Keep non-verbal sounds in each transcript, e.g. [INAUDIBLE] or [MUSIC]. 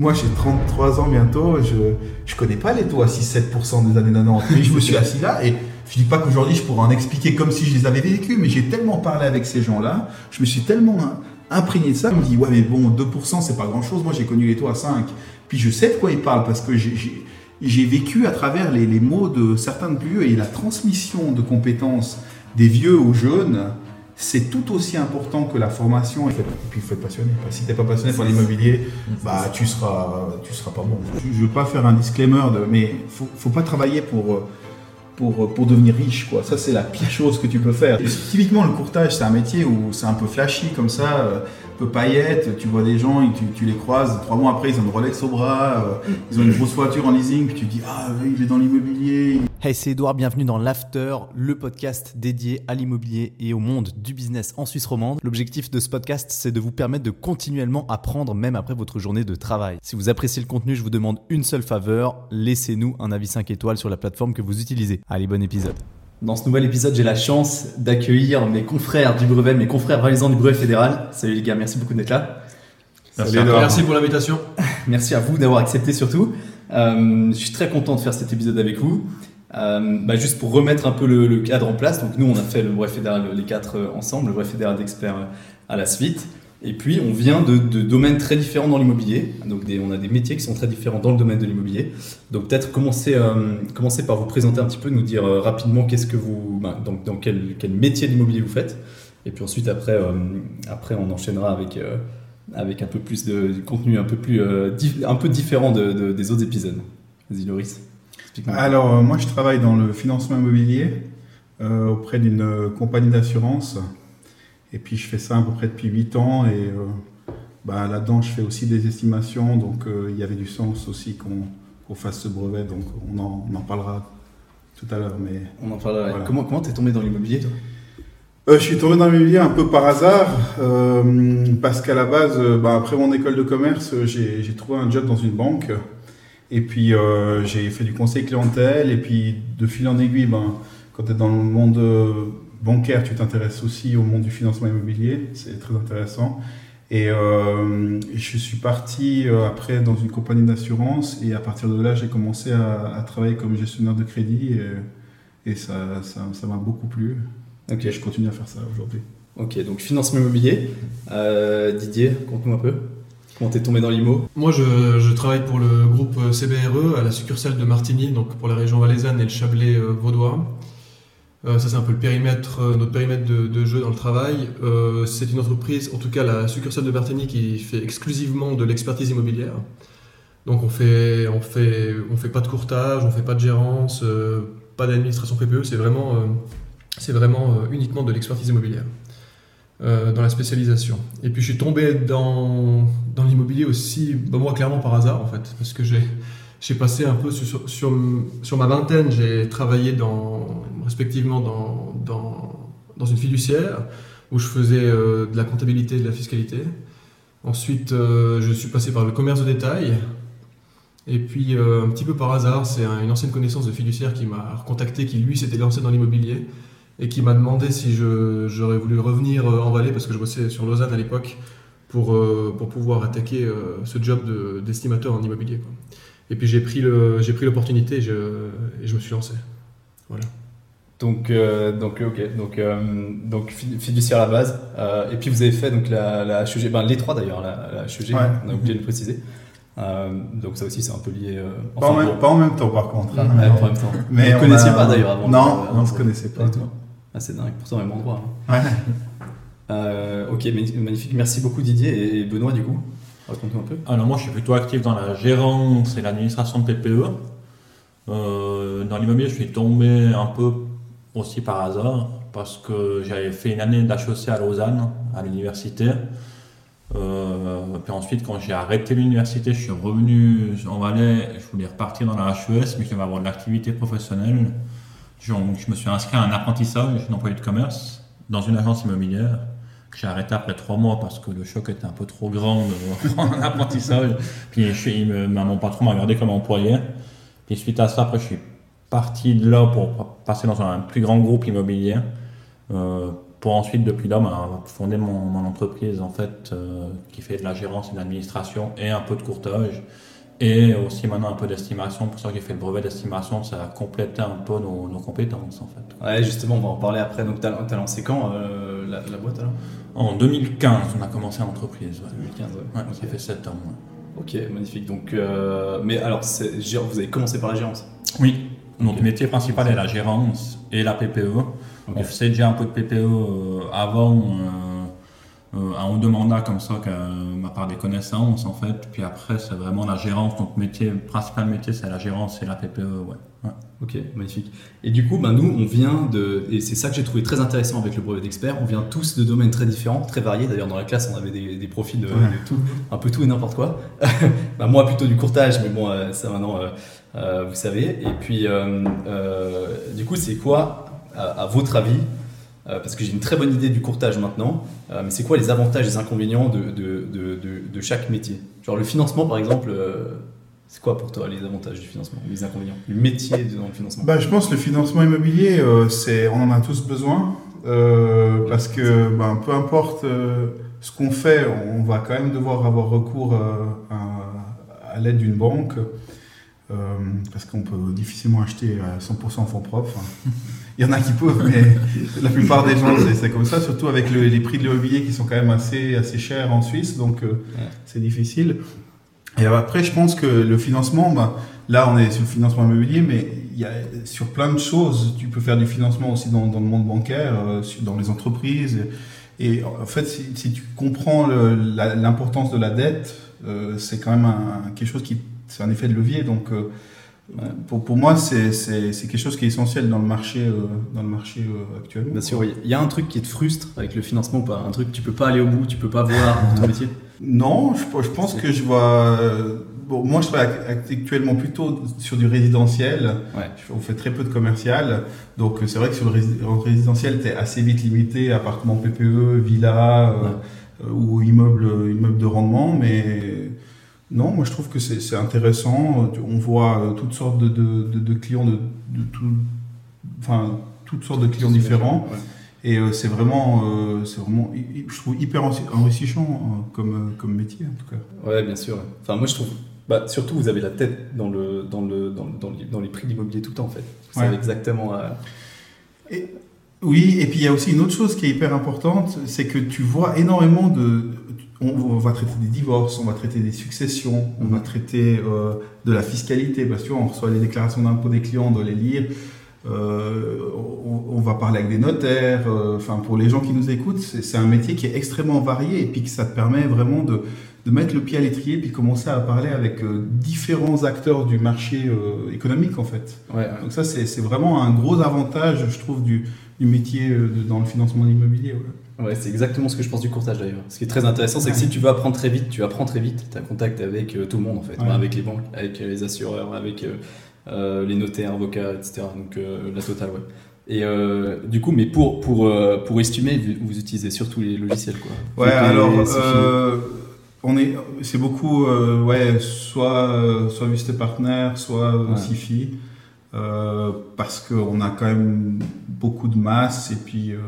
Moi, j'ai 33 ans bientôt, je je connais pas les taux à 6-7% des années 90. Mais je me suis assis là et je dis pas qu'aujourd'hui je pourrais en expliquer comme si je les avais vécus, mais j'ai tellement parlé avec ces gens-là, je me suis tellement imprégné de ça, je me dis ouais mais bon 2% c'est pas grand-chose, moi j'ai connu les taux à 5. Puis je sais de quoi ils parlent parce que j'ai vécu à travers les, les mots de certains de plus et la transmission de compétences des vieux aux jeunes c'est tout aussi important que la formation. Et puis il faut être passionné. Si t'es pas passionné par l'immobilier, bah tu seras, tu seras pas bon. Je veux pas faire un disclaimer, de, mais faut, faut pas travailler pour pour, pour devenir riche. Quoi. Ça, c'est la pire chose que tu peux faire. typiquement, le courtage, c'est un métier où c'est un peu flashy comme ça, euh, un peu paillette. Tu vois des gens, et tu, tu, les croises, trois mois après, ils ont une Rolex au bras, euh, ils ont une grosse voiture en leasing, puis tu dis, ah, il est dans l'immobilier. Hey, c'est Edouard, bienvenue dans l'After, le podcast dédié à l'immobilier et au monde du business en Suisse romande. L'objectif de ce podcast, c'est de vous permettre de continuellement apprendre même après votre journée de travail. Si vous appréciez le contenu, je vous demande une seule faveur, laissez-nous un avis 5 étoiles sur la plateforme que vous utilisez. Allez, bon épisode. Dans ce nouvel épisode, j'ai la chance d'accueillir mes confrères du brevet, mes confrères validants du brevet fédéral. Salut les gars, merci beaucoup d'être là. Merci, merci pour l'invitation. [LAUGHS] merci à vous d'avoir accepté surtout. Euh, je suis très content de faire cet épisode avec vous. Euh, bah juste pour remettre un peu le, cadre en place, donc nous on a fait le brevet fédéral les quatre euh, ensemble, le brevet fédéral d'experts à la suite. Et puis on vient de, domaines très différents dans l'immobilier, donc on a des métiers qui sont très différents dans le domaine de l'immobilier. Donc peut-être commencer, commencer par vous présenter un petit peu, nous dire rapidement qu'est-ce que vous, bah, dans, quel, quel, métier d'immobilier vous faites. Et puis ensuite après, après on enchaînera avec, avec un peu plus de, contenu un peu, plus, un peu différent de, des autres épisodes. Vas-y Loris. Alors, euh, moi, je travaille dans le financement immobilier euh, auprès d'une euh, compagnie d'assurance. Et puis, je fais ça à peu près depuis 8 ans. Et bah, là-dedans, je fais aussi des estimations. Donc, il y avait du sens aussi qu'on fasse ce brevet. Donc, on en, on en parlera tout à l'heure. Mais on en parlera. Comment Comment t'es tombé dans l'immobilier, toi? Je suis tombé dans l'immobilier un peu par hasard, parce qu'à la base, bah, après mon école de commerce, j'ai trouvé un job dans une banque. Et puis euh, j'ai fait du conseil clientèle et puis de fil en aiguille, ben, quand tu es dans le monde euh, bancaire, tu t'intéresses aussi au monde du financement immobilier, c'est très intéressant. Et euh, je suis parti après dans une compagnie d'assurance et à partir de là, j'ai commencé à, travailler comme gestionnaire de crédit et, et ça m'a ça, m'a beaucoup plu. Ok. Et je continue à faire ça aujourd'hui. Ok, donc financement immobilier. Didier, conte-nous un peu. Comment t'es tombé dans l'IMO? Moi, je, travaille pour le groupe CBRE à la succursale de Martigny, donc pour la région valaisanne et le Chablais euh, vaudois. Euh, ça, c'est un peu le périmètre, euh, notre périmètre de, jeu dans le travail. c'est une entreprise, en tout cas la succursale de Martigny, qui fait exclusivement de l'expertise immobilière. Donc, on fait, on fait, on fait pas de courtage, on fait pas de gérance, pas d'administration PPE. C'est vraiment, vraiment uniquement de l'expertise immobilière. Euh, dans la spécialisation. Et puis je suis tombé dans, dans l'immobilier aussi, bah, moi clairement par hasard en fait, parce que j'ai, j'ai passé un peu sur, ma vingtaine, j'ai travaillé respectivement dans, une fiduciaire où je faisais euh, de la comptabilité et de la fiscalité. Ensuite, euh, je suis passé par le commerce de détail. Et puis, un petit peu par hasard, c'est une ancienne connaissance de fiduciaire qui m'a contacté, qui lui s'était lancé dans l'immobilier et qui m'a demandé si j'aurais voulu revenir euh, en Valais parce que je bossais sur Lausanne à l'époque pour, euh, pouvoir attaquer euh, ce job d'estimateur en immobilier. Et puis j'ai pris l'opportunité et, je, et je me suis lancé. Voilà. Donc, donc ok, donc, donc fiduciaire à la base. et puis vous avez fait donc la, la HEG, ben, les trois d'ailleurs, la, la HEG, on a oublié de le préciser. donc ça aussi c'est un peu lié. pas, en même, pas, en même, temps par contre. Hein, pas en même temps. Mais vous ne connaissiez pas d'ailleurs avant. Non, on ne se connaissait pas. du tout. Ah, c'est dingue, pourtant même endroit. Hein. Ouais. Euh, ok, magnifique. Merci beaucoup Didier. Et Benoît, du coup, Alors, moi, je suis plutôt actif dans la gérance et l'administration de PPE. Euh, dans l'immobilier, je suis tombé un peu aussi par hasard parce que j'avais fait une année d'HEC à Lausanne, à l'université. Euh, puis ensuite, quand j'ai arrêté l'université, je suis revenu en Valais. Je voulais repartir dans la HES, mais je devais avoir de l'activité professionnelle. Je, me suis inscrit à un apprentissage d'employé de commerce dans une agence immobilière j'ai arrêté après trois mois parce que le choc était un peu trop grand [LAUGHS] prendre un apprentissage. Puis je, mon patron m'a regardé comme employé. Puis suite à ça, après, je suis parti de là pour passer dans un plus grand groupe immobilier. Euh, pour ensuite, depuis là, bah, fonder mon, mon entreprise en fait, euh, qui fait de la gérance et de l'administration et un peu de courtage. Et aussi maintenant un peu d'estimation, pour ça j'ai fait le brevet d'estimation, ça a complété un peu nos, nos compétences en fait. Ouais, justement, on va en parler après. Donc, t'as as lancé quand euh, la, la boîte alors? En 2015, on a commencé l'entreprise. Ouais. 2015, ouais. Ouais. Ça fait 7 ans. ouais. Ok, magnifique. Donc, euh, mais alors, vous avez commencé par la gérance? Oui, notre Ok. métier principal est la gérance et la PPE. Ok. On faisait déjà un peu de PPE euh, avant, euh, euh, un ou deux mandats comme ça, que, euh, à part des connaissances en fait. Puis après, c'est vraiment la gérance. Notre métier, principal métier, c'est la gérance et la PPE. Ouais. Ouais. Ok, magnifique. Et du coup, ben, nous, on vient de. Et c'est ça que j'ai trouvé très intéressant avec le brevet d'expert. On vient tous de domaines très différents, très variés. D'ailleurs, dans la classe, on avait des, des profils de, de tout, un peu tout et n'importe quoi. [LAUGHS] Ben, moi, plutôt du courtage, mais bon, euh, ça maintenant, euh, euh, vous savez. Et puis, euh, euh, du coup, c'est quoi, à, à votre avis euh, parce que j'ai une très bonne idée du courtage maintenant, euh, mais c'est quoi les avantages et les inconvénients de, de, de, de- de chaque métier? Genre le financement par exemple, euh, c'est quoi pour toi les avantages du financement, les inconvénients Le métier dans le financement? Bah, je pense que le financement immobilier, euh, c'est, on en a tous besoin euh, parce que ben, peu importe euh, ce qu'on fait, on va quand même devoir avoir recours euh, à, à l'aide d'une banque euh, parce qu'on peut difficilement acheter à 100% en fonds propres. [LAUGHS] Il y en a qui peuvent, mais [LAUGHS] la plupart des gens, c'est, comme ça, surtout avec le- les prix de l'immobilier qui sont quand même assez, assez chers en Suisse, donc euh, c'est difficile. Et après, je pense que le financement, ben, Là, on est sur le financement immobilier, mais il y a sur plein de choses. Tu peux faire du financement aussi dans, dans le monde bancaire, euh, dans les entreprises. Et en fait, si, si tu comprends l'importance de la dette, euh, c'est quand même un, quelque chose qui, c'est un effet de levier. Donc, pour, pour moi, c'est quelque chose qui est essentiel dans le marché, euh, dans le marché euh, actuellement. Bien sûr. Il y a un truc qui te frustre avec le financement ou pas? Un truc que tu peux pas aller au bout, tu peux pas voir dans ton métier? Non, je, je pense que je vois. euh, Bon, moi, je travaille act- actuellement plutôt sur du résidentiel. Ouais. On fait très peu de commercial. Donc, euh, c'est vrai que sur le rési- en résidentiel, tu es assez vite limité appartement PPE, villa euh, ou immeuble, immeuble de rendement. Mais non, moi, je trouve que c'est intéressant. On voit euh, toutes sortes de, de, de- de clients, de, tout, enfin, toutes sortes de clients différents. Ouais. Et euh, c'est vraiment, euh, c'est vraiment, je trouve hyper enrichi- enrichissant euh, comme, comme métier en tout cas. Ouais, bien sûr. Enfin, moi, je trouve. Bah, surtout, vous avez la tête dans, le, dans, le, dans, le- dans, les, dans les prix de l'immobilier tout le temps, en fait. Vous Ouais. savez exactement. Oui, et puis il y a aussi une autre chose qui est hyper importante, c'est que tu vois énormément de. On, va traiter des divorces, on va traiter des successions, on va traiter euh, de la fiscalité, parce que tu vois, on reçoit les déclarations d'impôts des clients, on doit les lire. Euh, on, on va parler avec des notaires. euh, Enfin, pour les gens qui nous écoutent, c'est un métier qui est extrêmement varié et puis que ça te permet vraiment de, de mettre le pied à l'étrier puis commencer à parler avec euh, différents acteurs du marché euh, économique en fait. Ouais, ouais. Donc ça, c'est vraiment un gros avantage, je trouve, du, du métier euh, de- dans le financement de l'immobilier. ouais. Ouais, c'est exactement ce que je pense du courtage d'ailleurs. Ce qui est très intéressant, c'est que si tu veux apprendre très vite, tu apprends très vite. Tu as contact avec euh, tout le monde en fait, Ouais. Avec les banques, avec euh, les assureurs, avec euh, euh, les notaires, avocats, etc. Donc euh, la totale, ouais. Et euh, du coup, mais pour, pour, euh, pour estimer, vous, vous utilisez surtout les logiciels quoi. Ouais, alors, euh, on est, c'est beaucoup, euh, ouais, soit, euh, soit Viste Partner, soit euh, Ouais. Sifi, euh, parce qu'on a quand même beaucoup de masse, et puis, euh,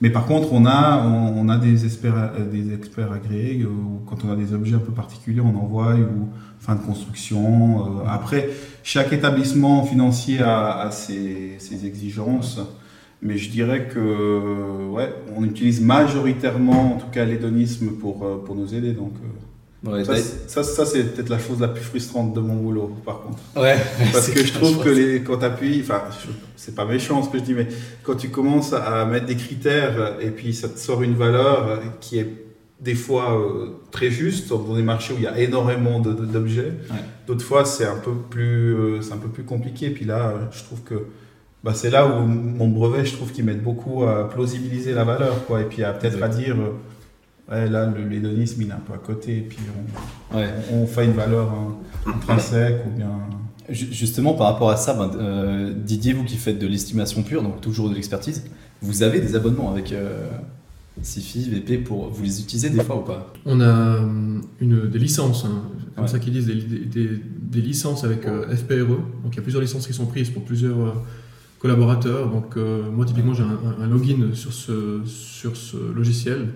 mais par contre, on a, on, a des experts, euh, des experts agréés, euh, où quand on a des objets un peu particuliers, on envoie, ou fin de construction. après, chaque établissement financier a, a ses, ses exigences. Mais je dirais que ouais, on utilise majoritairement, en tout cas, l'hédonisme pour, pour nous aider. Donc, Ouais, ça, c'est- ça, ça, c'est peut-être la chose la plus frustrante de mon boulot, par contre. ouais, [LAUGHS] Parce que je trouve que les, quand tu appuies, enfin, c'est pas méchant ce que je dis, mais quand tu commences à mettre des critères et puis ça te sort une valeur qui est des fois euh, très juste dans des marchés où il y a énormément d'objets. Ouais. D'autres fois, c'est un peu plus, euh, c'est un peu plus compliqué. Puis là, je trouve que bah, c'est là où mon brevet, je trouve qu'il m'aide beaucoup à plausibiliser la valeur, quoi. Et puis à peut-être à dire, euh, ouais, là, le- l'hédonisme, il est un peu à côté. Et puis on, Ouais. on, on fait une valeur hein, intrinsèque ou bien. Ju- Justement, par rapport à ça, ben, euh, Didier, vous qui faites de l'estimation pure, donc toujours de l'expertise, vous avez des abonnements avec euh, Sifi, VP, pour vous les utilisez des fois ou pas? On a hum, une, des licences, hein, comme Ouais. ça qu'ils disent, des, des- licences avec euh, FPRE. Donc il y a plusieurs licences qui sont prises pour plusieurs euh, collaborateurs. Donc euh, moi typiquement j'ai un, un- un login sur ce, sur ce logiciel.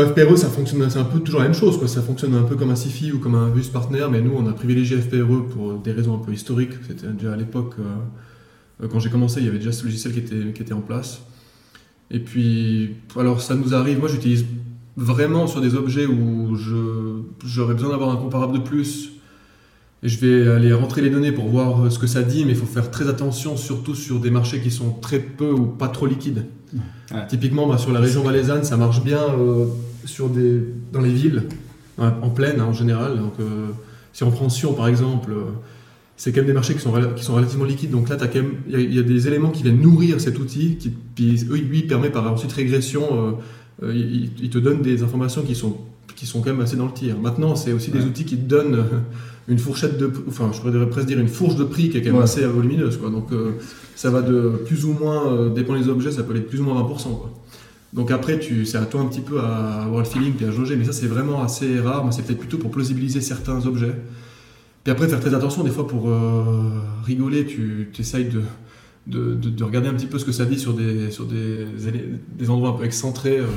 FPRE ça fonctionne, c'est un peu toujours la même chose. Quoi. Ça fonctionne un peu comme un SIFI ou comme un bus partner, mais nous on a privilégié FPRE pour des raisons un peu historiques. C'était déjà à l'époque, euh, quand j'ai commencé, il y avait déjà ce logiciel qui était, qui était en place. Et puis, alors ça nous arrive, moi j'utilise vraiment sur des objets où j'aurais besoin d'avoir un comparable de plus. Je vais aller rentrer les données pour voir euh, ce que ça dit, mais il faut faire très attention, surtout sur des marchés qui sont très peu ou pas trop liquides. Ouais. Typiquement, bah, sur la région valaisanne, ça marche bien euh, sur des, dans les villes, en plaine hein, en général. Donc, euh, si on prend Sion par exemple, euh, c'est quand même des marchés qui sont, qui sont relativement liquides. Donc là, il y, a- il y a des éléments qui viennent nourrir cet outil, qui puis, lui permet par ensuite régression, il, il te donne des informations qui sont, qui sont quand même assez dans le tir. Maintenant, c'est aussi des outils qui te donnent euh, une fourchette de, enfin, je pourrais presque dire une fourche de prix qui est quand même Ouais. assez volumineuse. Quoi. Donc euh, ça va de plus ou moins, euh, dépend des objets, ça peut aller de plus ou moins 20%. Quoi. Donc après, tu, c'est à toi un petit peu à avoir le feeling puis à jauger, mais ça c'est vraiment assez rare. Moi, c'est peut-être plutôt pour plausibiliser certains objets. Puis après, faire très attention, des fois pour euh, rigoler, tu essayes de, de, de- de regarder un petit peu ce que ça dit sur des, sur des, des endroits un peu excentrés. [LAUGHS]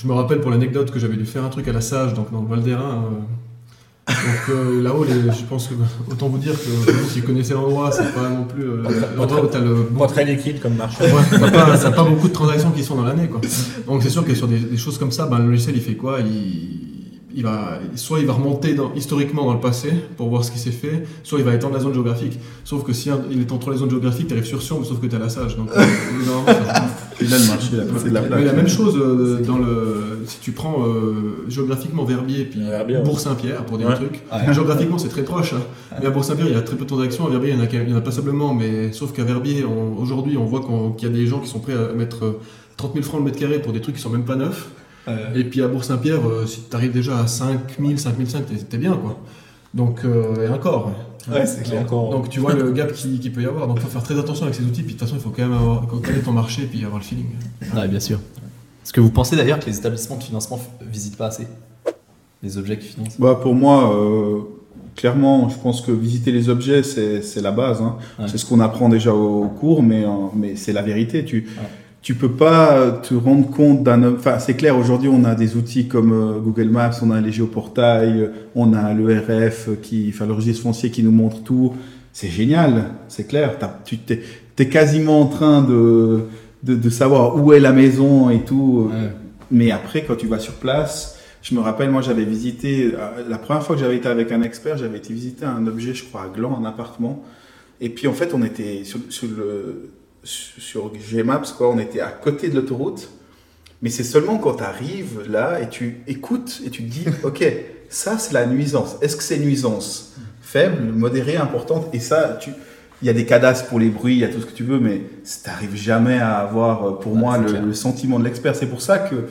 je me rappelle pour l'anecdote que j'avais dû faire un truc à la Sage, donc dans le Val d'Airain. euh. donc euh, [LAUGHS] là-haut, les- je pense que autant vous dire que vous qui connaissez l'endroit, c'est pas non plus euh, l'endroit où t'as le Pas très liquide comme marché. Ouais, t'as pas, t'as pas beaucoup de transactions qui sont dans l'année, quoi. Donc c'est sûr que sur des, des choses comme ça, ben, le logiciel il fait quoi? Il, il va, soit il va remonter dans- historiquement dans le passé pour voir ce qui s'est fait, soit il va étendre la zone géographique. Sauf que si un- il étend trop les zones géographiques, t'arrives sur Sion, sauf que t'as la sage. Donc, euh, ça- Le marché, c'est la mais plaque. la même chose euh, dans le, si tu prends euh, géographiquement Verbier puis Verbier, ouais. Bourg-Saint-Pierre pour dire Ouais. un truc. Ouais. Géographiquement c'est très proche. hein. Mais à Bourg-Saint-Pierre il y a très peu de transactions. À Verbier il y en a, il y en a pas simplement, mais sauf qu'à Verbier on- aujourd'hui on voit qu'il y a des gens qui sont prêts à mettre euh, 30 000 francs le mètre carré pour des trucs qui sont même pas neufs. Et puis à Bourg-Saint-Pierre, euh, si tu arrives déjà à 5 000, 5 500, t'es t'es bien quoi. Donc, euh, et encore. Ouais. C'est clair. Encore. Donc tu vois le gap qui, qui peut y avoir. Donc il faut faire très attention avec ces outils. Puis de toute façon, il faut quand même avoir, connaître ton marché et puis avoir le feeling. Ouais, bien sûr. Est-ce que vous pensez d'ailleurs que les établissements de financement visitent pas assez les objets qu'ils financent? Bah, pour moi, euh, clairement, je pense que visiter les objets, c'est la base. hein. Ouais. C'est ce qu'on apprend déjà au, au cours, mais, euh, mais c'est la vérité. Tu, Ouais. Tu peux pas te rendre compte d'un. Enfin, c'est clair, aujourd'hui, on a des outils comme euh, Google Maps, on a les géoportails, on a le RF, qui, enfin, le registre foncier qui nous montre tout. C'est génial, c'est clair. Tu t'es es quasiment en train de, de, de savoir où est la maison et tout. Ouais. Mais après, quand tu vas sur place, je me rappelle, moi, j'avais visité, euh, la première fois que j'avais été avec un expert, j'avais été visiter un objet, je crois, à Gland, un appartement. Et puis, en fait, on était sur, sur le, sur Gmaps, quoi, on était à côté de l'autoroute. Mais c'est seulement quand tu arrives là et tu écoutes et tu te dis, [LAUGHS] OK, ça, c'est la nuisance. Est-ce que c'est nuisance faible, modérée, importante? Et ça, tu, il y a des cadastres pour les bruits, il y a tout ce que tu veux, mais tu n'arrives jamais à avoir, euh, pour Ouais, moi, le sentiment de l'expert. C'est pour ça que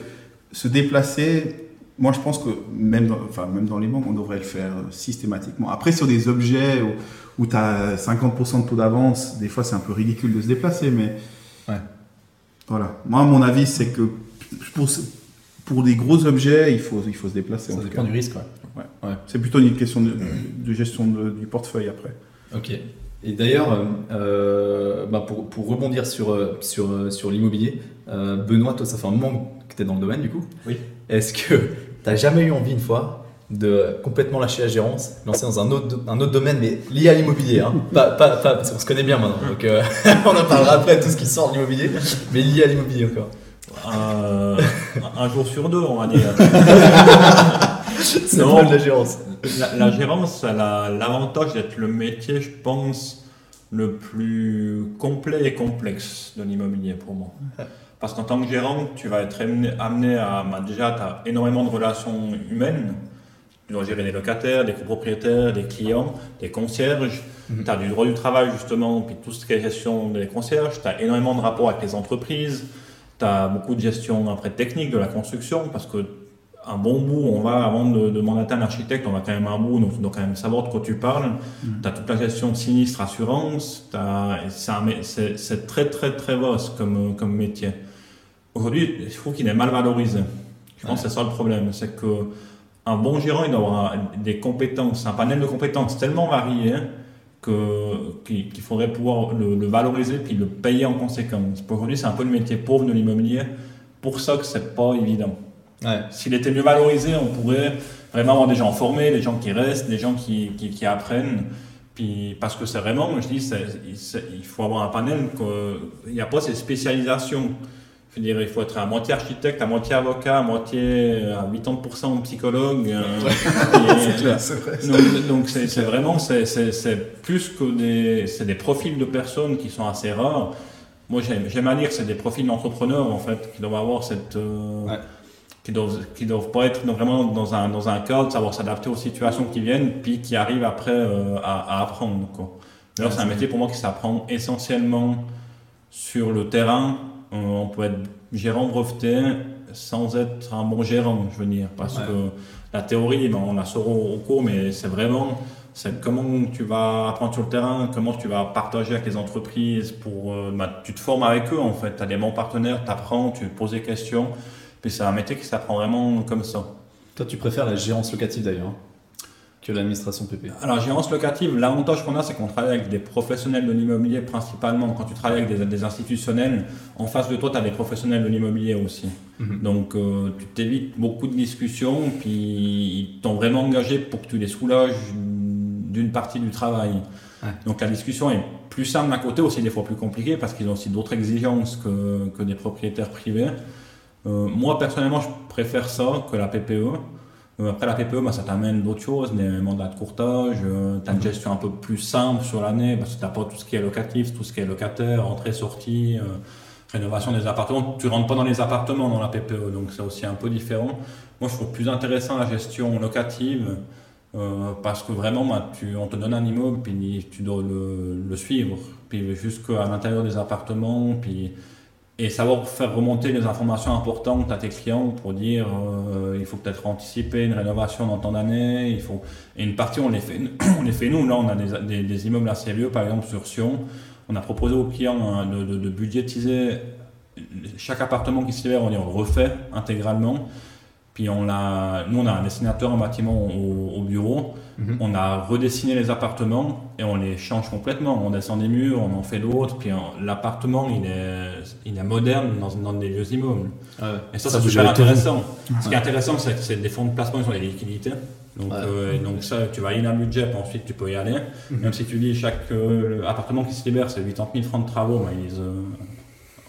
se déplacer, moi je pense que même dans, enfin, même dans les banques, on devrait le faire euh, systématiquement. Après, sur des objets où, tu as 50% de taux d'avance, des fois c'est un peu ridicule de se déplacer, mais Ouais. voilà. Moi, mon avis, c'est que pour, des gros objets, il faut, il faut se déplacer. en Ça tout dépend cas. du risque, ouais. C'est plutôt une question de, de gestion de- du portefeuille après. Ok. Et d'ailleurs, euh, bah pour, pour rebondir sur, euh, sur, euh, sur l'immobilier, euh, Benoît, toi, ça fait un moment que tu es dans le domaine du coup. Oui. Est-ce que tu n'as jamais eu envie une fois de complètement lâcher la gérance, lancer dans un autre, un autre domaine, mais lié à l'immobilier hein [LAUGHS] pas, pas, pas- parce qu'on se connaît bien maintenant, donc euh, [LAUGHS] on en parlera après, tout ce qui sort de l'immobilier, mais lié à l'immobilier encore. Euh, un jour sur deux, on va dire. [LAUGHS] C'est Non. de la gérance. La, la gérance, elle a l'avantage d'être le métier, je pense, le plus complet et complexe de l'immobilier pour moi. Parce qu'en tant que gérant, tu vas être amené, amené à. bah, déjà, tu as énormément de relations humaines. Tu dois gérer des locataires, des copropriétaires, des clients, des concierges. Mhm. Tu as du droit du travail, justement, puis tout ce qui est gestion des concierges. Tu as énormément de rapports avec les entreprises. Tu as beaucoup de gestion après technique de la construction parce que un bon bout, on va, avant de, de mandater un architecte, on va quand même un bout, donc tu dois quand même savoir de quoi tu parles. Tu as toute la gestion de sinistre, assurance, c'est très très très vaste comme, comme métier. Aujourd'hui, je trouve qu'il est mal valorisé. Je pense que c'est ça le problème, c'est que un bon gérant, il doit avoir des compétences, un panel de compétences tellement varié que- qu'il faudrait pouvoir le, le valoriser puis le payer en conséquence. Pour Aujourd'hui, c'est un peu le métier pauvre de l'immobilier. Pour ça que c'est pas évident. Ouais. S'il était mieux valorisé, on pourrait vraiment avoir des gens formés, des gens qui restent, des gens qui, qui, qui apprennent. Puis, parce que c'est vraiment, je dis, c'est- c'est- il faut avoir un panel, que- il n'y a pas ces spécialisations. Je veux dire, il faut être à moitié architecte, à moitié avocat, à moitié à 80% psychologue. euh, et- [LAUGHS] C'est vrai. donc, c'est vraiment, c'est- plus que des, c'est des profils de personnes qui sont assez rares. Moi, j'aime à dire que c'est des profils d'entrepreneurs, en fait, qui doivent avoir cette... euh, Ouais. qui doivent, qui doivent pas être vraiment dans un, dans un cadre, savoir s'adapter aux situations qui viennent, puis qui arrivent après euh, à, à apprendre. D'ailleurs, c'est un métier pour moi qui s'apprend essentiellement sur le terrain. Euh, on peut être gérant breveté sans être un bon gérant, je veux dire, parce Ouais. que la théorie, ben, on la saura au cours, mais c'est vraiment c'est comment tu vas apprendre sur le terrain, comment tu vas partager avec les entreprises pour euh, ben, tu te formes avec eux en fait, tu as des bons partenaires, tu apprends, tu poses des questions, puis c'est un métier qui s'apprend vraiment comme ça. Toi, tu préfères la gérance locative d'ailleurs hein, que l'administration PP. Alors, gérance locative, l'avantage qu'on a, c'est qu'on travaille avec des professionnels de l'immobilier principalement. Quand tu travailles avec des, des institutionnels, en face de toi, tu as des professionnels de l'immobilier aussi. Mhm. Donc, euh, tu t'évites beaucoup de discussions, puis ils t'ont vraiment engagé pour que tu les soulages d'une partie du travail. Ouais. Donc, la discussion est plus simple d'un côté, aussi des fois plus compliquée, parce qu'ils ont aussi d'autres exigences que, que des propriétaires privés. Euh, moi, personnellement, je préfère ça que la PPE. Euh, Après la PPE, bah, ça t'amène d'autres choses, des mandats de courtage, tu as une gestion un peu plus simple sur l'année, parce que tu n'as pas tout ce qui est locatif, tout ce qui est locataire, entrée, sortie, euh, rénovation des appartements. Tu rentres pas dans les appartements dans la PPE, donc c'est aussi un peu différent. Moi, je trouve plus intéressant la gestion locative, euh, parce que vraiment, bah, tu, on te donne un immeuble, puis tu dois le, le suivre, puis jusqu'à l'intérieur des appartements, puis et savoir faire remonter les informations importantes à tes clients pour dire euh, il faut peut-être anticiper une rénovation dans tant d'années, il faut et une partie on les fait on les fait nous là on a des, des, immeubles assez vieux par exemple sur Sion. On a proposé aux clients hein, de, budgétiser chaque appartement qui se libère on, dit, refait intégralement puis on l'a nous on a un dessinateur en bâtiment au, au bureau Mhm. on a redessiné les appartements et on les change complètement. On descend des murs, on en fait d'autres, puis on- l'appartement il est, il est moderne dans, dans des vieux immeubles. Ouais. Et ça, Ça, c'est super intéressant. Ce qui est intéressant, c'est que c'est des fonds de placement sur les liquidités. Donc, Ouais. euh, donc ça, tu vas y un budget, puis ensuite tu peux y aller. Mhm. Même si tu dis chaque euh, appartement qui se libère, c'est 80 000 francs de travaux, mais ils, euh,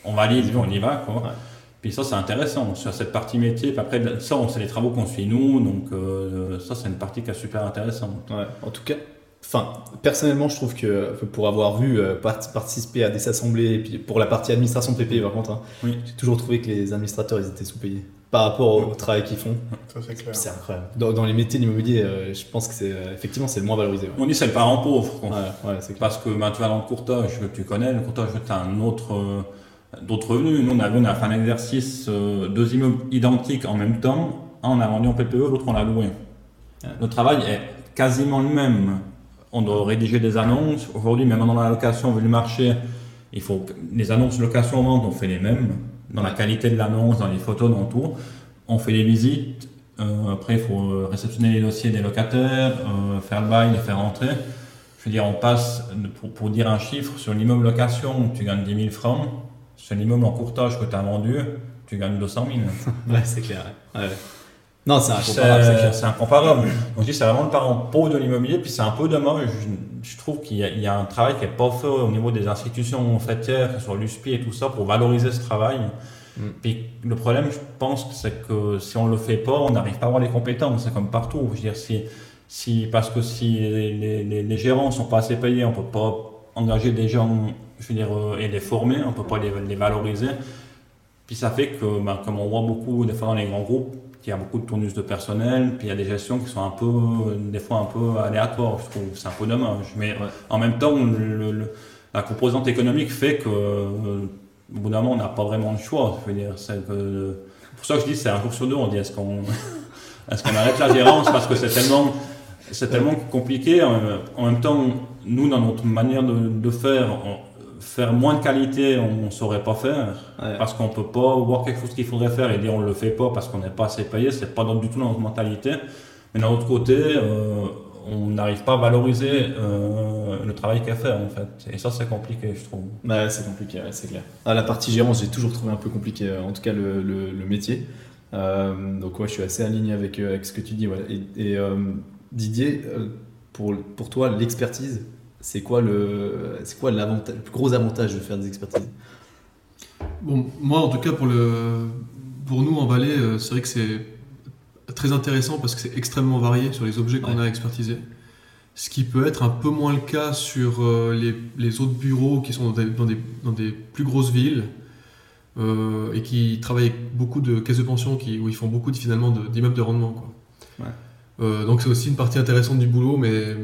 on valide, on y va. Quoi. Ouais. Puis ça, c'est intéressant sur cette partie métier. Puis après, ça, on- c'est les travaux qu'on suit nous, donc euh, ça, c'est une partie qui est super intéressante. Ouais, en tout cas, enfin, personnellement, je trouve que pour avoir vu euh, part- participer à des assemblées, et puis pour la partie administration PP, par contre, hein, Oui. j'ai toujours trouvé que les administrateurs, ils étaient sous-payés par rapport au travail qu'ils font. Ça, c'est clair. C'est incroyable. Dans, dans les métiers de l'immobilier, euh, je pense que c'est euh, effectivement c'est le moins valorisé. Ouais, On dit c'est le parent pauvre. ouais, ouais, c'est clair. Parce que ben, tu vas dans le courtage que tu connais, le courtage tu as un autre, euh, d'autres revenus. Nous, on a, on a fait un exercice, euh, deux immeubles identiques en même temps. Un, on a vendu en PPE, l'autre, on l'a loué. Le travail est quasiment le même. On doit rédiger des annonces. Aujourd'hui, même dans la location, vu le marché, il faut les annonces location-vente, on fait les mêmes. Dans la qualité de l'annonce, dans les photos, dans tout. On fait les visites. Euh, après, il faut euh, réceptionner les dossiers des locataires, faire le bail, les faire rentrer. Je veux dire, on passe, pour, pour dire un chiffre, sur l'immeuble location, tu gagnes 10 000 francs. Sur l'immeuble en courtage que tu as vendu, tu gagnes 200 000. [LAUGHS] Ouais, c'est clair. ouais. Non, c'est incomparable. c'est C'est c'est incomparable. Donc je dis, c'est vraiment le parent pauvre de l'immobilier, puis c'est un peu dommage. Je, je trouve qu'il y, a- il y a un travail qui n'est pas fait au niveau des institutions faîtières, sur l'USPI et tout ça, pour valoriser ce travail. Mm. Puis le problème, je pense, c'est que si on ne le fait pas, on n'arrive pas à avoir les compétences. C'est comme partout. Je veux dire, si, si, parce que si les, les, les- les gérants ne sont pas assez payés, on ne peut pas engager des gens je veux dire, euh, et les former, on ne peut pas les, les valoriser. Puis ça fait que, ben, comme on voit beaucoup des fois dans les grands groupes, qu'il y a beaucoup de tournus de personnel, puis il y a des gestions qui sont un peu, euh, des fois un peu aléatoires, je trouve. C'est un peu dommage. Mais Ouais. en même temps, le- le- la composante économique fait que, euh, au bout d'un moment, on n'a pas vraiment le choix. Je veux dire, c'est que, pour ça que je dis, c'est un jour sur deux, on dit est-ce qu'on [LAUGHS] est qu'on arrête la gérance parce que c'est tellement, c'est tellement compliqué. En, en même temps, nous, dans notre manière de, de faire, on- faire moins de qualité, on ne saurait pas faire. Ouais. Parce qu'on peut pas voir quelque chose qu'il faudrait faire et dire on le fait pas parce qu'on n'est pas assez payé, c'est pas du tout notre mentalité. Mais d'un autre côté, euh, on n'arrive pas à valoriser euh, le travail qu'elle fait en fait. Et ça, c'est compliqué, je trouve. Bah, c'est compliqué, ouais, c'est clair. Ah, la partie gérance, j'ai toujours trouvé un peu compliqué, euh, en tout cas le, le- le métier. Euh, donc, ouais, je suis assez aligné avec, avec ce que tu dis. ouais. Et, et, Didier, pour, pour toi, l'expertise, c'est quoi le, c'est quoi l'avantage, le plus gros avantage de faire des expertises? Bon, moi en tout cas pour, le, pour nous en Valais, euh, c'est vrai que c'est très intéressant parce que c'est extrêmement varié sur les objets qu'on Ouais. a expertisés. Ce qui peut être un peu moins le cas sur euh, les, les autres bureaux qui sont dans des, dans des, dans des plus grosses villes euh, et qui travaillent avec beaucoup de caisses de pension qui, où ils font beaucoup de- finalement de- d'immeubles de rendement. Quoi. Ouais. Euh, donc c'est aussi une partie intéressante du boulot, mais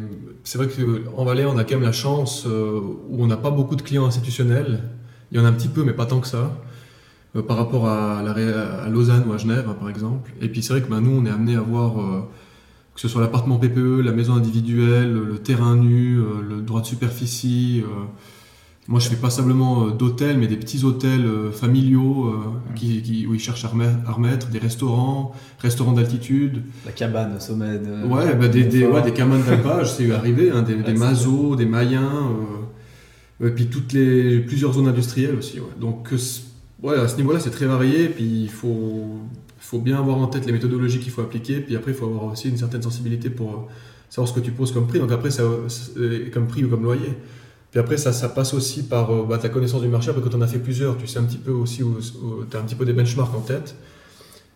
c'est vrai qu'en Valais, on a quand même la chance euh, où on n'a pas beaucoup de clients institutionnels. Il y en a un petit peu, mais pas tant que ça, euh, par rapport à, Lausanne ou à Genève, hein, par exemple. Et puis c'est vrai que ben, nous, on est amené à voir, que ce soit l'appartement PPE, la maison individuelle, le terrain nu, le droit de superficie. Moi, je fais pas simplement euh, d'hôtels, mais des petits hôtels euh, familiaux euh, qui, qui- où ils cherchent à remettre, à remettre, des restaurants, restaurants d'altitude. La cabane au sommet de. Ouais, bah, des, des, ouais, des cabanes d'alpage, c'est arrivé, hein, des, [LAUGHS] Ouais, des masos, des mayens, euh, et puis toutes les, plusieurs zones industrielles aussi. Ouais. Donc ouais, à ce niveau-là, c'est très varié, puis il faut, faut bien avoir en tête les méthodologies qu'il faut appliquer, puis après, il faut avoir aussi une certaine sensibilité pour savoir ce que tu poses comme prix, donc après, ça, comme prix ou comme loyer. Puis après, ça, ça passe aussi par euh, bah, ta connaissance du marché. Après, quand on a fait plusieurs, tu sais un petit peu aussi, tu as un petit peu des benchmarks en tête.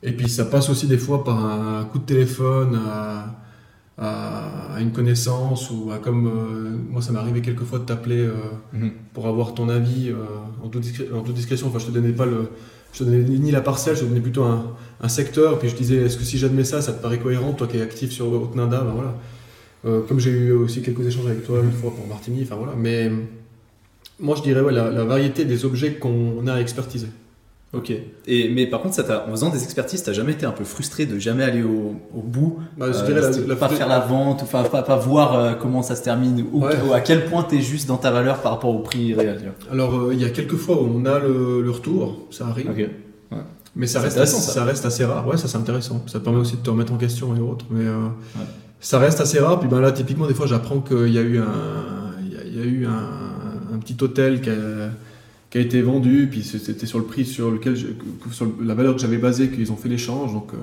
Et puis ça passe aussi des fois par un coup de téléphone à, à- à une connaissance ou à comme euh, moi ça m'est arrivé quelques fois de t'appeler euh, Mhm. pour avoir ton avis en, toute discré- en toute discrétion. Enfin, je te donnais pas le, je te donnais ni la parcelle, je te donnais plutôt un, un secteur. Puis je disais, est-ce que si j'admets ça, ça te paraît cohérent, toi qui es actif sur Haute-Nanda, ben voilà. Euh, comme j'ai eu aussi quelques échanges avec toi une fois pour Martigny, enfin voilà. Mais moi je dirais ouais, la, la variété des objets qu'on a à expertiser. Ok. Et, mais par contre, ça en faisant des expertises, t'as jamais été un peu frustré de jamais aller au, au bout Bah, je Euh, la, la- pas faire la vente, enfin pas, pas voir euh, comment ça se termine, ou, Ouais. ou à quel point tu es juste dans ta valeur par rapport au prix réel. tu vois. Alors, euh, il y a quelques fois où on a le, le retour, ça arrive, Ok. mais ça reste, assez, ça. ça reste assez rare. Ouais, ça c'est intéressant. Ça permet aussi de te remettre en question et autres, mais euh, ça reste assez rare. Puis ben là, typiquement, des fois, j'apprends qu'il y a eu un, il y a, eu un, un petit hôtel qui a, qui a été vendu, puis c'était sur le prix sur lequel, je- que- sur la valeur que j'avais basée qu'ils ont fait l'échange. Donc, euh,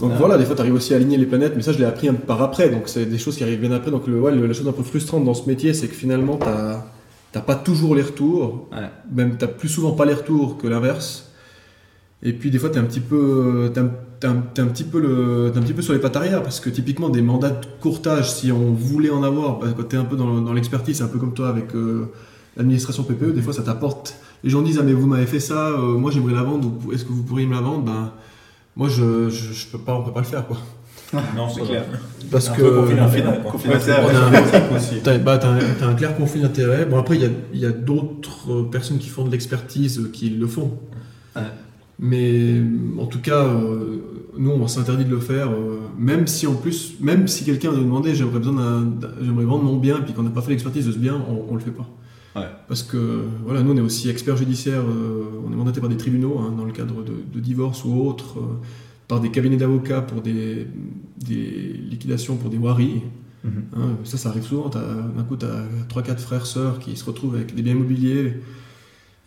donc Ah. voilà, des fois, tu arrives aussi à aligner les planètes, mais ça, je l'ai appris un peu par après. Donc, c'est des choses qui arrivent bien après. Donc, le, ouais, la chose un peu frustrante dans ce métier, c'est que finalement, tu n'as pas toujours les retours. Ouais. Même, tu plus souvent pas les retours que l'inverse. Et puis, des fois, tu es un petit peu. t'es un- t'es un, t'es un petit peu le, t'es un petit peu sur les pattes arrière parce que typiquement des mandats de courtage, si on voulait en avoir, bah, quand tu es un peu dans, dans l'expertise, c'est un peu comme toi avec euh, l'administration PPE, des fois ça t'apporte. Les gens disent ah mais vous m'avez fait ça, euh, moi j'aimerais la vendre, ou est-ce que vous pourriez me la vendre? Ben moi je, je, je peux pas, on peut pas le faire quoi. [LAUGHS] Non, c'est clair. Parce Un que conflit d'intérêt, t'as, bah, t'as un, t'as un clair conflit d'intérêt. Bon, après, il y a, il y a d'autres euh, personnes qui font de l'expertise qui le font. Ouais. Mais en tout cas, euh, nous, on s'interdit de le faire. euh, même si en plus, même si quelqu'un nous demandait j'aimerais, besoin j'aimerais vendre mon bien, puis qu'on n'a pas fait l'expertise de ce bien, on, on le fait pas. Ouais. Parce que voilà, nous, on est aussi experts judiciaires, euh, on est mandaté par des tribunaux hein, dans le cadre de, de divorce ou autre, euh, par des cabinets d'avocats pour des, des liquidations pour des waris. Mhm. Hein, ça, ça arrive souvent. D'un coup, tu as 3-4 frères, sœurs qui se retrouvent avec des biens immobiliers.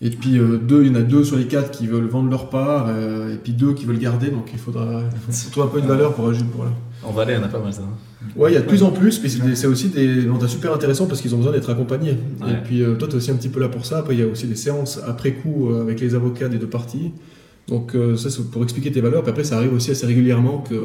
Et puis, euh, deux, il y en a deux sur les quatre qui veulent vendre leur part, euh, et puis deux qui veulent garder. Donc, il faudra il faut trouver un peu de valeur pour agir. Pour là. En Valais, on a pas mal ça. Ouais, il y a de plus en plus, puis c'est aussi des mandats super intéressants parce qu'ils ont besoin d'être accompagnés. Ouais. Et puis, euh, toi, tu es aussi un petit peu là pour ça. Après, il y a aussi des séances après coup avec les avocats des deux parties. Donc, ça, c'est pour expliquer tes valeurs. Puis après, ça arrive aussi assez régulièrement que.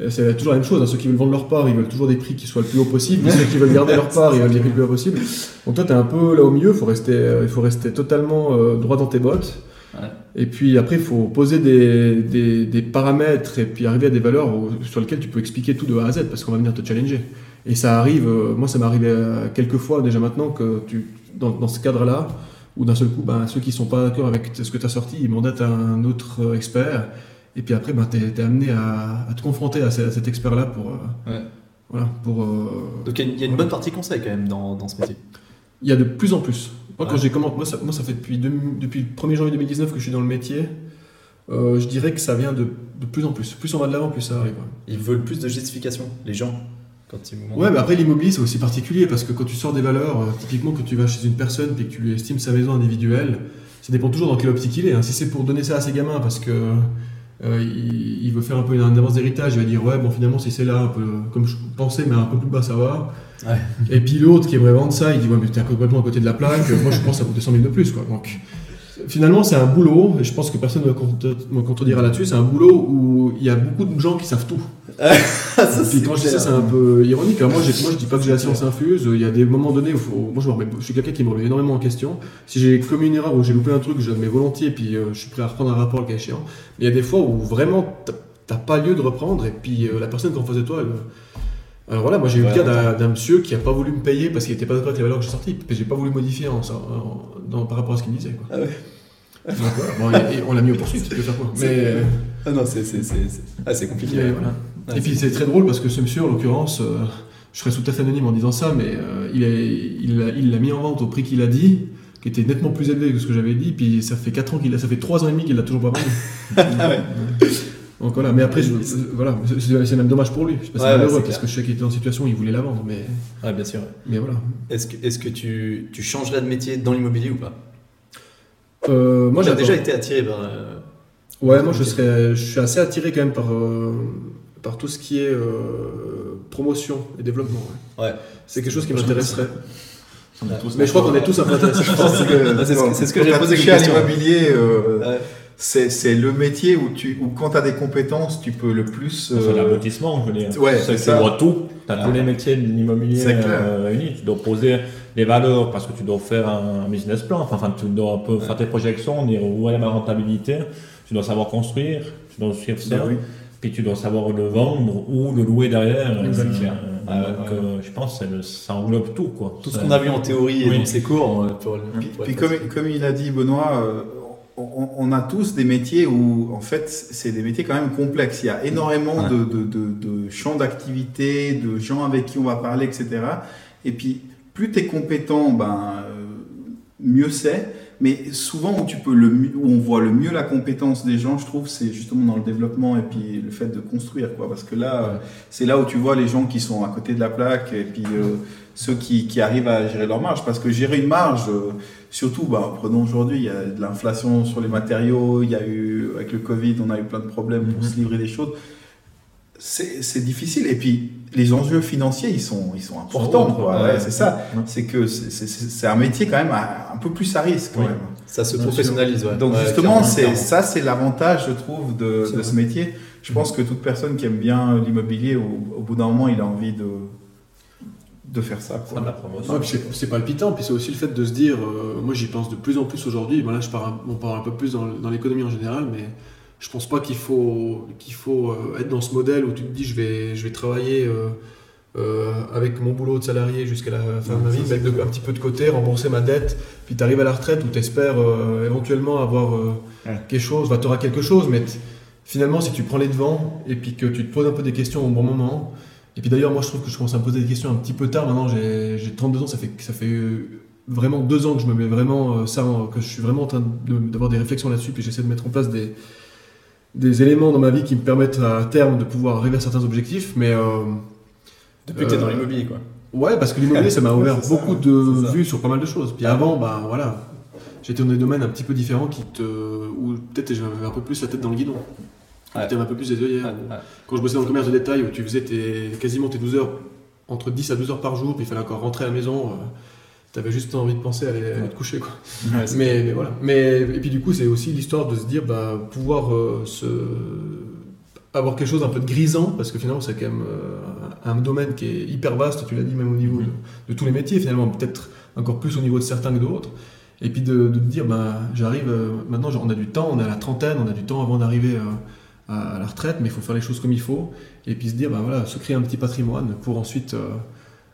Euh, C'est toujours la même chose, hein. ceux qui veulent vendre leur part, ils veulent toujours des prix qui soient le plus haut possible, puis ceux qui veulent garder leur part, ils veulent des prix le plus haut possible. [LAUGHS] Donc toi, tu es un peu là au milieu, faut rester, euh, il faut rester totalement euh, droit dans tes bottes. Ouais. Et puis après, il faut poser des, des- des paramètres et puis arriver à des valeurs où- sur lesquelles tu peux expliquer tout de A à Z parce qu'on va venir te challenger. Et ça arrive, euh, moi ça m'est arrivé euh, quelques fois déjà maintenant que tu, dans, dans ce cadre-là, où d'un seul coup, ben, ceux qui sont pas d'accord avec ce que tu as sorti, ils mandatent un autre euh, expert. Et puis après, ben, tu es, amené à, à te confronter à, ce- à cet expert-là pour. euh, Ouais. Voilà, pour. euh, Donc il y a- il y, a une bonne partie conseil quand même dans, dans ce métier. il y a de plus en plus. Moi, quand j'ai commencé, moi ça, moi, ça fait depuis, deux- depuis le 1er janvier 2019 que je suis dans le métier. Euh, je dirais que ça vient de, de plus en plus. Plus on va de l'avant, plus ça arrive. Ils veulent plus de justification, les gens. petit moment. Ouais, mais après l'immobilier c'est aussi particulier parce que quand tu sors des valeurs, euh, typiquement quand tu vas chez une personne et que tu lui estimes sa maison individuelle, ça dépend toujours dans quelle optique il est. hein. Si c'est pour donner ça à ses gamins parce que euh, il, il veut faire un peu une avance d'héritage, il va dire ouais bon finalement si c'est là un peu comme je pensais mais un peu plus bas ça va. Ouais. Et puis l'autre qui aimerait vendre ça, il dit ouais mais t'es complètement à côté de la plaque. Moi je pense que ça coûte 200 000 de plus quoi. Donc finalement c'est un boulot et je pense que personne ne me contre- me contredira là-dessus. C'est un boulot où il y a beaucoup de gens qui savent tout. [LAUGHS] ça, Puis quand je dis ça, c'est un peu ironique. Alors moi, moi, je dis pas que j'ai la science infuse. Il y a des moments donnés où faut- moi, je, me remets- je suis quelqu'un qui me remet énormément en question. Si j'ai commis une erreur ou j'ai loupé un truc, je l'admets volontiers, puis euh, je suis prêt à reprendre un rapport le cas échéant. Mais il y a des fois où vraiment, t'as- pas lieu de reprendre, et puis euh, la personne qui est en face de toi, elle, euh, alors voilà, moi j'ai eu Ouais, le cas d'un- monsieur qui a pas voulu me payer parce qu'il était pas d'accord avec les valeurs que j'ai sorties, j'ai pas voulu modifier en, en- dans- par rapport à ce qu'il disait. Quoi. Ah ouais. Donc, voilà. Bon, et- et on l'a mis aux poursuites, peux faire quoi. Mais, Ah non, c'est ah, compliqué. voilà. Ouais, Et puis c'est très drôle parce que ce monsieur, en l'occurrence, euh, je serais tout à fait anonyme en disant ça, mais euh, il il l'a il l'a mis en vente au prix qu'il a dit, qui était nettement plus élevé que ce que j'avais dit, puis ça fait 4 ans qu'il a, ça fait 3 ans et demi qu'il l'a toujours pas vendu. [LAUGHS] Ah ouais. Donc voilà, mais après, je- voilà, c'est même dommage pour lui. Je sais pas Ouais, parce clair. que je sais qu'il était en situation où il voulait la vendre, mais, Ouais, bien sûr. mais voilà. Est-ce que, est-ce que tu, tu changerais de métier dans l'immobilier ou pas? Euh, moi, j'ai déjà été attiré par. euh, Ouais, moi je serais, je suis assez attiré quand même par, euh, par tout ce qui est euh, promotion et développement. ouais. Ouais. C'est quelque chose qui m'intéresserait. Est Mais je crois qu'on est tous un peu intéressés. [LAUGHS] c'est ce que- j'ai posé à l'immobilier, euh, Ouais. C'est c'est le métier où, tu, où quand tu as des compétences, tu peux le plus. C'est euh, l'aboutissement, je veux dire. ouais, c'est tu ça. vois tout. Tu as Ah. tous les métiers de l'immobilier C'est clair. euh, réunis. Tu dois poser les valeurs parce que tu dois faire un business plan. Enfin, enfin, tu dois un peu faire tes projections, dire où est ma rentabilité. Tu dois savoir construire, tu dois suivre ça. Ben oui. Puis tu dois savoir le vendre ou le louer derrière. Exactement. Euh, ouais, donc, ouais. euh, je pense que ça englobe tout. Quoi. Tout ce qu'on a vu en théorie et Oui. dans ces cours, le- Puis, ouais, puis comme, comme il a dit Benoît, euh, on, on a tous des métiers où, en fait, c'est des métiers quand même complexes. Il y a énormément Ouais. de, de, de- de champs d'activité, de gens avec qui on va parler, etc. Et puis, plus tu es compétent, ben, euh, mieux c'est. Mais souvent, où, tu peux le, où on voit le mieux la compétence des gens, je trouve, c'est justement dans le développement et puis le fait de construire. Quoi. Parce que là, euh, c'est là où tu vois les gens qui sont à côté de la plaque et puis euh, ceux qui, qui arrivent à gérer leur marge. Parce que gérer une marge, surtout, bah, prenons aujourd'hui, il y a de l'inflation sur les matériaux, il y a eu, avec le Covid, on a eu plein de problèmes pour Mhm. se livrer des choses. C'est difficile. Et puis, les enjeux financiers, ils sont, ils sont importants. ouais. Ouais, c'est ça. Ouais. C'est que c'est- un métier quand même un peu plus à risque. Quand Oui. même. Ça se professionnalise. Donc justement, c'est ça, c'est l'avantage, je trouve, de, ce métier. Je pense que toute personne qui aime bien l'immobilier, au, au bout d'un moment, il a envie de, de faire ça. quoi. La promotion. Ouais, puis c'est c'est palpitant, puis c'est aussi le fait de se dire, euh, moi j'y pense de plus en plus aujourd'hui, Bon, là je pars un, on part un peu plus dans, dans l'économie en général, mais je pense pas qu'il faut, qu'il faut euh, être dans ce modèle où tu te dis je vais, je vais travailler euh, euh, avec mon boulot de salarié jusqu'à la fin de ma vie, mettre de- un petit peu de côté, rembourser ma dette, puis tu arrives à la retraite où tu espères éventuellement avoir euh, Ouais. quelque chose, tu auras quelque chose, mais t- finalement si tu prends les devants et puis que tu te poses un peu des questions au bon moment, et puis d'ailleurs, moi je trouve que je commence à me poser des questions un petit peu tard. Maintenant, j'ai j'ai 32 ans, ça fait, ça fait euh, vraiment deux ans que je me mets vraiment euh, ça, que je suis vraiment en train d'avoir des réflexions là-dessus, puis j'essaie de mettre en place des, des éléments dans ma vie qui me permettent à terme de pouvoir arriver à certains objectifs. Mais euh, Depuis que t'es dans Euh, l'immobilier, quoi. ouais, parce que l'immobilier, ça m'a [LAUGHS] ouvert ça, beaucoup de vues sur pas mal de choses. Puis avant, bah voilà, j'étais dans des domaines un petit peu différents qui te, où peut-être j'avais un peu plus la tête dans le guidon. Ouais. Un peu plus des œillères. Ouais, ouais. Quand je bossais dans le commerce de détail où tu faisais tes, quasiment tes 12 heures, entre 10 à 12 heures par jour, puis il fallait encore rentrer à la maison, tu avais juste envie de penser à aller, à aller te coucher. Quoi. Mais, mais voilà. Mais, et puis du coup, c'est aussi l'histoire de se dire, bah, pouvoir euh, se... avoir quelque chose un peu de grisant, parce que finalement, c'est quand même euh, un domaine qui est hyper vaste, tu l'as dit, même au niveau de, de tous les métiers, finalement, peut-être encore plus au niveau de certains que d'autres. Et puis de, de te dire, bah, j'arrive, euh, maintenant on a du temps, on est à la trentaine, on a du temps avant d'arriver euh, à, la retraite, mais il faut faire les choses comme il faut. Et puis se dire, bah, voilà, se créer un petit patrimoine pour ensuite euh,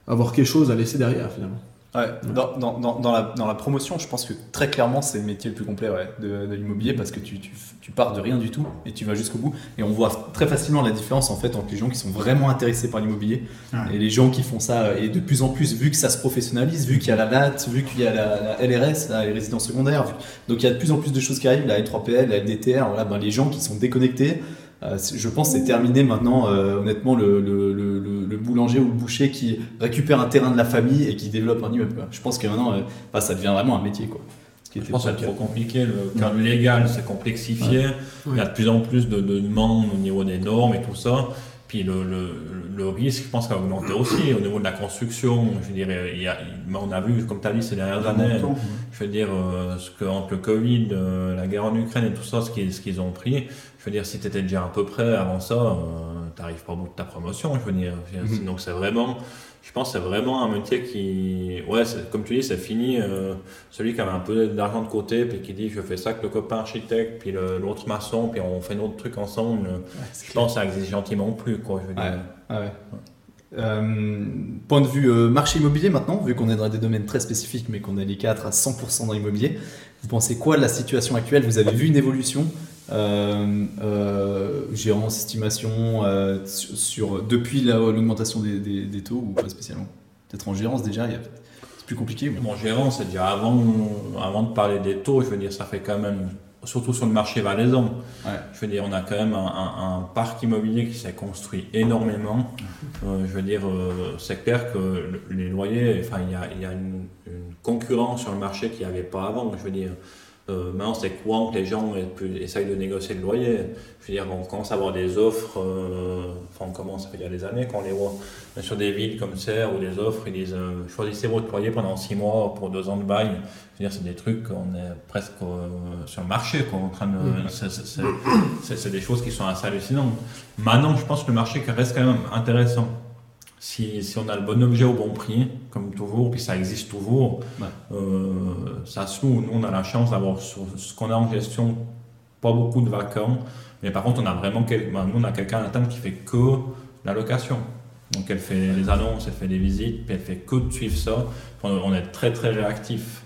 avoir quelque chose à laisser derrière, finalement. Ouais, dans, dans, dans, la, dans la promotion, je pense que très clairement, c'est le métier le plus complet ouais, de, de l'immobilier parce que tu, tu, tu pars de rien du tout et tu vas jusqu'au bout. Et on voit très facilement la différence en fait entre les gens qui sont vraiment intéressés par l'immobilier Ouais. et les gens qui font ça. Et de plus en plus, vu que ça se professionnalise, vu qu'il y a la LAT, vu qu'il y a la, la LRS, là, les résidences secondaires, vu- donc il y a de plus en plus de choses qui arrivent, la L3PL, la LDTR, voilà, ben, les gens qui sont déconnectés. Euh, je pense que c'est terminé maintenant, euh, honnêtement, le, le- le- le- le boulanger ou le boucher qui récupère un terrain de la famille et qui développe un immeuble. Je pense que maintenant, euh, bah, ça devient vraiment un métier. Quoi. Ce qui Je était pense que c'est trop compliqué. Le cadre légal s'est complexifié. Il y a de plus en plus de, de demandes au niveau des normes et tout ça. Puis le, le, le risque, je pense, a augmenté aussi au niveau de la construction. Je veux dire, il y a, il- on a vu, comme tu as dit, ces dernières années, je veux dire, euh, ce que, entre le Covid, euh, la guerre en Ukraine et tout ça, ce qu'ils ce qu'ils ont pris, je veux dire, si tu étais déjà à peu près avant ça, tu n'arrives pas au bout de ta promotion, je veux dire. Mhm. Donc c'est vraiment, je pense c'est vraiment un métier qui, ouais, comme tu dis, c'est fini. euh, celui qui avait un peu d'argent de côté, puis qui dit je fais ça avec le copain architecte, puis l'autre maçon, puis on fait notre truc ensemble. je pense que ça existe gentiment plus, quoi. Je veux dire. Ouais. Ouais. Euh, point de vue euh, marché immobilier maintenant, vu qu'on est dans des domaines très spécifiques, mais qu'on est les quatre à 100% dans l'immobilier, vous pensez quoi de la situation actuelle? Vous avez vu une évolution euh, euh, Gérance, estimation, euh, sur, sur- depuis la- l'augmentation des, des- des taux ou pas spécialement Peut-être en gérance déjà, il y a- c'est plus compliqué. mais- Mon gérant, c'est déjà avant, avant de parler des taux, je veux dire, ça fait quand même, surtout sur le marché valaisan, Ouais. je veux dire, on a quand même un, un- un parc immobilier qui s'est construit énormément. Euh, je veux dire, euh, c'est clair que le- les loyers, enfin, il y a, y a une, une concurrence sur le marché qu'il n'y avait pas avant. Je veux dire, euh, maintenant, c'est courant que les gens essayent de négocier le loyer. Je veux dire, on commence à avoir des offres, euh, enfin, on commence, ça fait déjà des années qu'on les voit, mais sur des villes comme Serres ou des offres, ils disent euh, choisissez votre loyer pendant six mois pour deux ans de bail. Je veux dire, c'est des trucs qu'on est presque euh, sur le marché, quoi, en train de. c'est- c'est- c'est- C'est c'est des choses qui sont assez hallucinantes. Maintenant, je pense que le marché reste quand même intéressant. Si, si on a le bon objet au bon prix, comme toujours, puis ça existe toujours, Ouais. euh, ça se loue. Nous, on a la chance d'avoir ce qu'on a en gestion pas beaucoup de vacants, mais par contre, on a vraiment quel- ben, nous, on a quelqu'un à l'interne qui fait que la location. Donc, elle fait les annonces, elle fait des visites, puis elle fait que de suivre ça. On, on est très très réactif.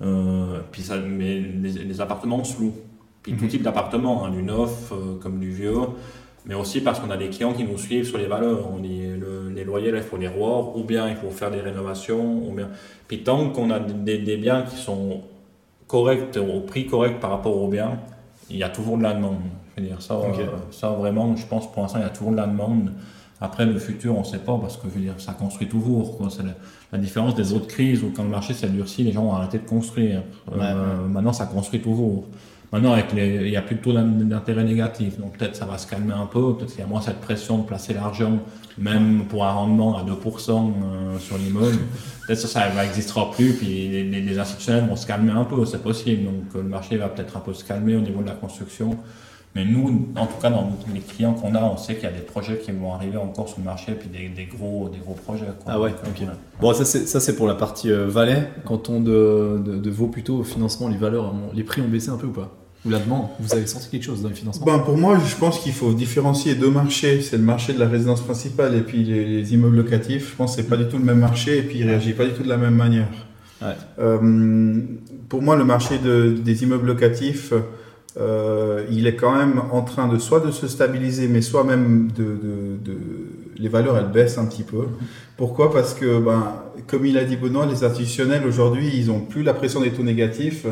Euh, puis ça, mais les, les appartements se louent. Puis tout Mhm. type d'appartement, hein, du neuf euh, comme du vieux, mais aussi parce qu'on a des clients qui nous suivent sur les valeurs. On dit le- les loyers, là, il faut les revoir, ou bien il faut faire des rénovations, ou bien. Puis tant qu'on a des, des biens qui sont corrects, au prix correct par rapport aux biens, il y a toujours de la demande. Je veux dire, ça, euh, ça vraiment, je pense pour l'instant, il y a toujours de la demande. Après, le futur, on ne sait pas parce que je veux dire, ça construit toujours. quoi. C'est la, la différence des autres crises où quand le marché s'est durci, les gens ont arrêté de construire. Euh, Ouais, ouais. Maintenant, ça construit toujours. Maintenant, avec les, il y a plus de taux d'in- d'intérêt négatif, donc peut-être ça va se calmer un peu, peut-être qu'il y a moins cette pression de placer l'argent, même pour un rendement à 2% euh, sur l'immeuble. [LAUGHS] Peut-être ça, ça n'existera plus, puis les, institutionnels vont se calmer un peu, c'est possible. Donc euh, le marché va peut-être un peu se calmer au niveau de la construction. Mais nous, en tout cas, dans les clients qu'on a, on sait qu'il y a des projets qui vont arriver encore sur le marché, puis des, des gros, des gros projets. quoi. Ah ouais, Donc, ok. ouais. Bon, ça c'est pour la partie euh, Valais. Canton de, de, de Vaud, plutôt, au financement, les valeurs, les prix ont baissé un peu ou pas? Ou la demande Vous avez senti quelque chose dans les financements Ben, pour moi, je pense qu'il faut différencier deux marchés. C'est le marché de la résidence principale et puis les, les immeubles locatifs. Je pense que c'est pas du tout le même marché et puis il réagit pas du tout de la même manière. Ouais. Euh, pour moi, le marché de- des immeubles locatifs, euh, il est quand même en train de soit de se stabiliser, mais soit même de, de- de- les valeurs elles baissent un petit peu. Pourquoi? Parce que, ben, comme il a dit Benoît, les institutionnels aujourd'hui, ils ont plus la pression des taux négatifs.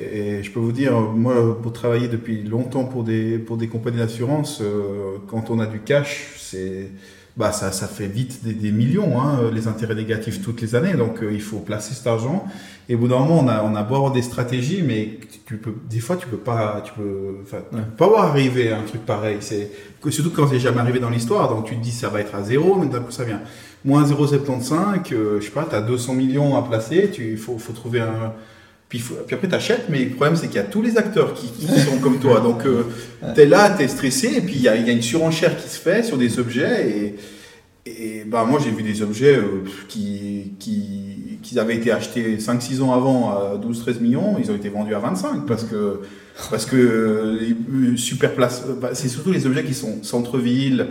Et je peux vous dire, moi, pour travailler depuis longtemps pour des, pour des compagnies d'assurance, euh, quand on a du cash, c'est, bah, ça, ça fait vite des, millions, hein, les intérêts négatifs toutes les années. Donc, euh, il faut placer cet argent. Et au bout d'un moment, on a, on a beau avoir des stratégies, mais tu peux, des fois, tu peux pas, tu peux, tu pas voir arriver un truc pareil. C'est, surtout quand c'est jamais arrivé dans l'histoire. Donc, tu te dis, ça va être à zéro, mais d'un coup, ça vient. Moins 0,75, euh, je sais pas, tu as 200 millions à placer, il faut, faut trouver un, puis, il faut- puis après, tu achètes, mais le problème, c'est qu'il y a tous les acteurs qui, qui sont comme toi. Donc, euh, tu es là, tu es stressé, et puis il y a, il y a une surenchère qui se fait sur des objets. Et, et bah, moi, j'ai vu des objets euh, qui, qui, qui avaient été achetés 5-6 ans avant à 12-13 millions, ils ont été vendus à 25 parce que, parce que euh, super place. euh, bah, c'est surtout les objets qui sont centre-ville.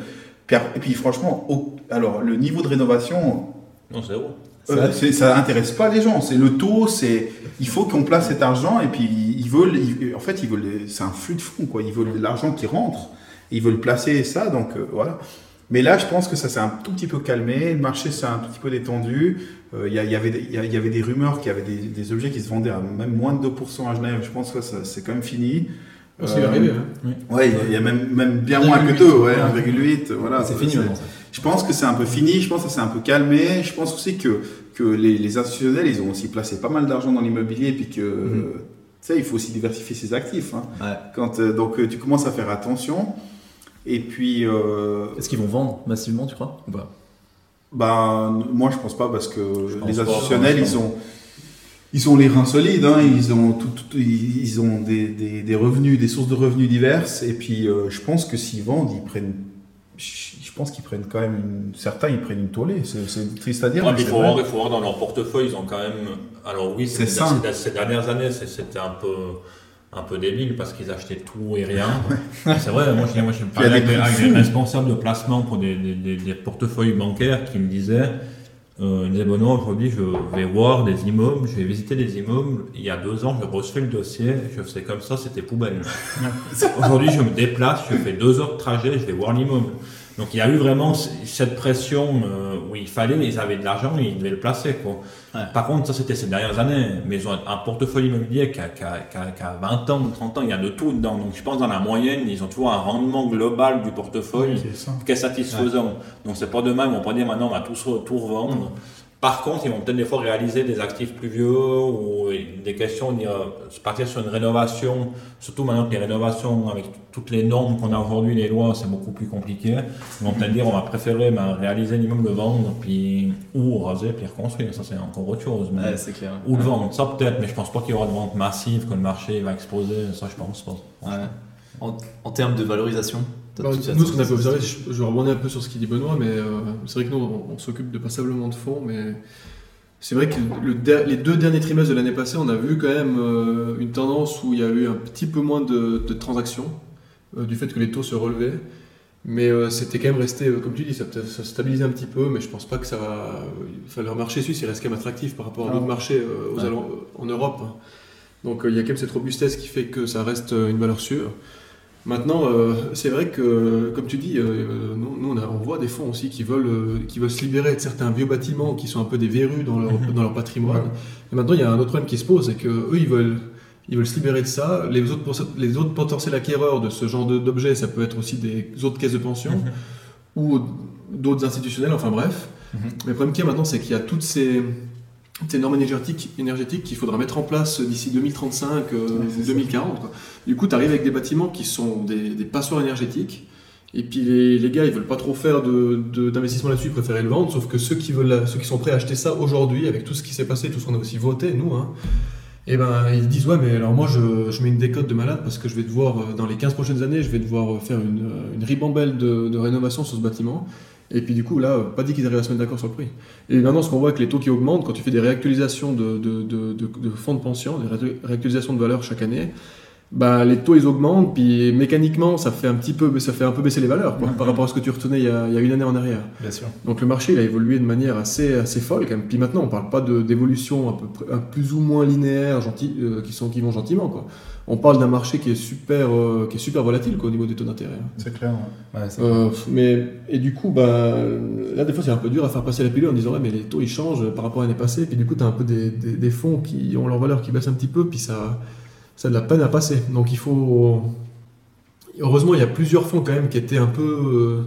Et puis, franchement, au- alors, le niveau de rénovation, Non, c'est zéro. Euh, c'est- ça intéresse pas les gens. C'est le taux, c'est il faut qu'on place cet argent et puis ils veulent, ils- en fait, ils veulent, c'est un flux de fonds quoi. Ils veulent de l'argent qui rentre, et ils veulent placer ça, donc euh, voilà. Mais là, je pense que ça s'est un tout petit peu calmé, le marché s'est un tout petit peu détendu. Euh, Il y, avait des- il y avait des rumeurs qu'il y avait des, des objets qui se vendaient à même moins de 2% à Genève. Je pense que ça, c'est quand même fini. C'est Euh, arrivé, hein. Ouais, il y a même, même bien moins que deux, ouais, 1,8. Voilà. c'est fini maintenant. ça. Je pense que c'est un peu fini, je pense que c'est un peu calmé. Je pense aussi que, que les, les institutionnels, ils ont aussi placé pas mal d'argent dans l'immobilier, puis que, Mhm. tu sais, il faut aussi diversifier ses actifs. hein. Ouais. Quand, euh, donc, euh, tu commences à faire attention. Et puis, euh, Est-ce qu'ils vont vendre massivement, tu crois? Ou pas? Ben, moi, je pense pas parce que les institutionnels, ils ont, ils ont les reins solides, hein, ils ont, tout, tout- ils ils ont des, des, des revenus, des sources de revenus diverses. Et puis, euh, je pense que s'ils vendent, ils prennent, je je pense qu'ils prennent quand même une, certains, ils prennent une tollée. C'est triste à dire. Ouais, mais mais il faut voir, il faut voir dans leur portefeuille, ils ont quand même. Alors oui, C'est ces, dernières années, c'était un peu un peu débile parce qu'ils achetaient tout et rien. [LAUGHS] C'est vrai, moi j'ai moi, a parlé avec, des des, avec responsables de placement pour des, des- des- des portefeuilles bancaires qui me disaient, euh, disaient Benoît, aujourd'hui je vais voir des immeubles, je vais visiter des immeubles. Il y a deux ans, je recevais le dossier, je faisais comme ça, c'était poubelle. [LAUGHS] Aujourd'hui, je me déplace, je fais deux heures de trajet, je vais voir l'immeuble. Donc il y a eu vraiment cette pression euh, où il fallait, ils avaient de l'argent, ils devaient le placer. Quoi. Ouais. Par contre, ça c'était ces dernières années, mais ils ont un portefeuille immobilier qui a, qui, a, qui a- qui a 20 ans, 30 ans, il y a de tout dedans. Donc je pense dans la moyenne, ils ont toujours un rendement global du portefeuille qui est satisfaisant. Donc c'est pas demain, ils vont pas dire maintenant on va tout, tout revendre. Par contre, ils vont peut-être des fois réaliser des actifs plus vieux ou des questions, euh, partir sur une rénovation, surtout maintenant que les rénovations avec toutes les normes qu'on a aujourd'hui, les lois, c'est beaucoup plus compliqué. Ils vont peut-être dire on va préférer ben, réaliser l'immeuble, le vendre, puis, ou raser, puis reconstruire. Ça, c'est encore autre chose. mais- Ouais, c'est clair. ou le vendre, ça peut-être, mais je pense pas qu'il y aura de vente massive, que le marché va exploser, ça je pense pas. Ouais. En, en termes de valorisation Bah, nous, ce qu'on a pu observer, je, je rebondis un peu sur ce qu'il dit Benoît, mais euh, c'est vrai que nous, on, on s'occupe de passablement de fonds, mais c'est vrai que le der- les deux derniers trimestres de l'année passée, on a vu quand même euh, une tendance où il y a eu un petit peu moins de, de transactions, euh, du fait que les taux se relevaient. Mais euh, c'était quand même resté, euh, comme tu dis, ça, ça stabilisait un petit peu, mais je pense pas que ça va. Enfin, le marché suisse, il reste quand même attractif par rapport à Ah. d'autres marchés euh, aux Ouais. allant- euh, en Europe. hein. Donc euh, il y a quand même cette robustesse qui fait que ça reste euh, une valeur sûre. Maintenant, euh, c'est vrai que, comme tu dis, euh, nous, nous, on, a- on voit des fonds aussi qui veulent, euh, qui veulent se libérer de certains vieux bâtiments qui sont un peu des verrues dans leur, Mhm. dans leur patrimoine. Ouais. Et maintenant, il y a un autre problème qui se pose, c'est que eux, ils veulent, ils veulent se libérer de ça. Les autres, les autres potentiels acquéreurs de ce genre d'objets, ça peut être aussi des autres caisses de pension ou d'autres institutionnels, enfin bref. Mhm. Mais le problème qu'il y a maintenant, c'est qu'il y a toutes ces, ces normes énergétiques, énergétiques qu'il faudra mettre en place d'ici 2035 euh, Ouais, c'est ou ça. 2040. quoi. Du coup, tu arrives avec des bâtiments qui sont des, des passoires énergétiques. Et puis les, les gars, ils veulent pas trop faire de- de- d'investissement là-dessus, ils préfèrent le vendre. Sauf que ceux qui, veulent, ceux qui sont prêts à acheter ça aujourd'hui, avec tout ce qui s'est passé, tout ce qu'on a aussi voté, nous, hein, et ben ils disent ouais mais alors moi je, je mets une décote de malade parce que je vais devoir euh, dans les 15 prochaines années je vais devoir faire une, euh, une ribambelle de, de rénovation sur ce bâtiment et puis du coup là pas dit qu'ils arrivent à se mettre d'accord sur le prix et maintenant ce qu'on voit avec les taux qui augmentent quand tu fais des réactualisations de, de, de, de- de fonds de pension des ré- réactualisations de valeur chaque année bah, les taux ils augmentent puis mécaniquement ça fait un petit peu ça fait un peu baisser les valeurs quoi, par rapport à ce que tu retenais il y a, il y a une année en arrière Bien sûr. donc le marché il a évolué de manière assez, assez folle quand même. Puis maintenant on parle pas d'évolution un peu un plus ou moins linéaire gentil, euh, qui, sont, qui vont gentiment quoi. On parle d'un marché qui est super, euh, qui est super volatile quoi, au niveau des taux d'intérêt. C'est clair. ouais. Ouais, c'est- Euh, mais et du coup bah là des fois c'est un peu dur à faire passer la pilule en disant ouais mais les taux ils changent par rapport à l'année passée. Puis du coup tu as un peu des, des, des fonds qui ont leur valeur qui baisse un petit peu puis ça ça a de la peine à passer. Donc il faut heureusement il y a plusieurs fonds quand même qui étaient un peu euh,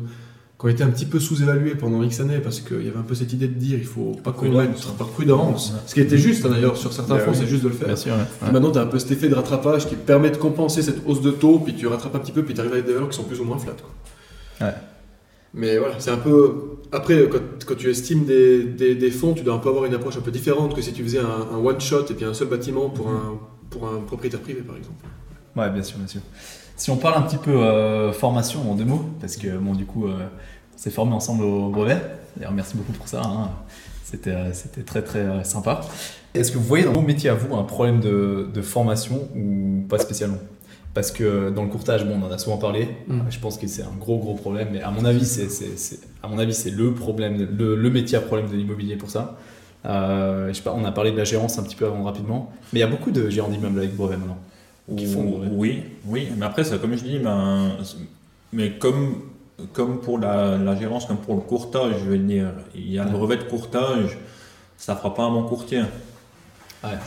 qui ont été un petit peu sous-évalués pendant X années parce qu'il y avait un peu cette idée de dire il faut pas mette par prudence. Ce qui était juste hein, d'ailleurs sur certains Bah fonds oui. c'est juste de le faire. Bien sûr. ouais. Puis Maintenant, tu as un peu cet effet de rattrapage qui permet de compenser cette hausse de taux, puis tu rattrapes un petit peu, puis tu arrives avec des valeurs qui sont plus ou moins flat. Quoi. Ouais. Mais voilà, c'est un peu. Après, quand, quand tu estimes des, des, des fonds, tu dois un peu avoir une approche un peu différente que si tu faisais un, un one-shot et puis un seul bâtiment pour un, pour un propriétaire privé, par exemple. Ouais, bien sûr, bien sûr. Si on parle un petit peu euh, formation en deux mots, parce que bon, du coup, euh, s'est formé ensemble au brevet. D'ailleurs, merci beaucoup pour ça. hein. C'était, euh, c'était très très euh, sympa. Est-ce que vous voyez dans vos métiers à vous un problème de, de formation ou pas spécialement? Parce que dans le courtage, bon, on en a souvent parlé. Mm. Je pense que c'est un gros gros problème. Mais à mon avis, c'est, c'est, c'est- à mon avis, c'est le problème, le, le métier à problème de l'immobilier pour ça. Euh, je sais pas, on a parlé de la gérance un petit peu avant rapidement, mais il y a beaucoup de gérants d'immeubles avec brevet maintenant. Qui font brevet. Oui, oui, mais après, c'est comme je dis, ben, mais comme, comme pour la, la gérance, comme pour le courtage, je veux dire, il y a le brevet de courtage, ça fera pas un bon courtier.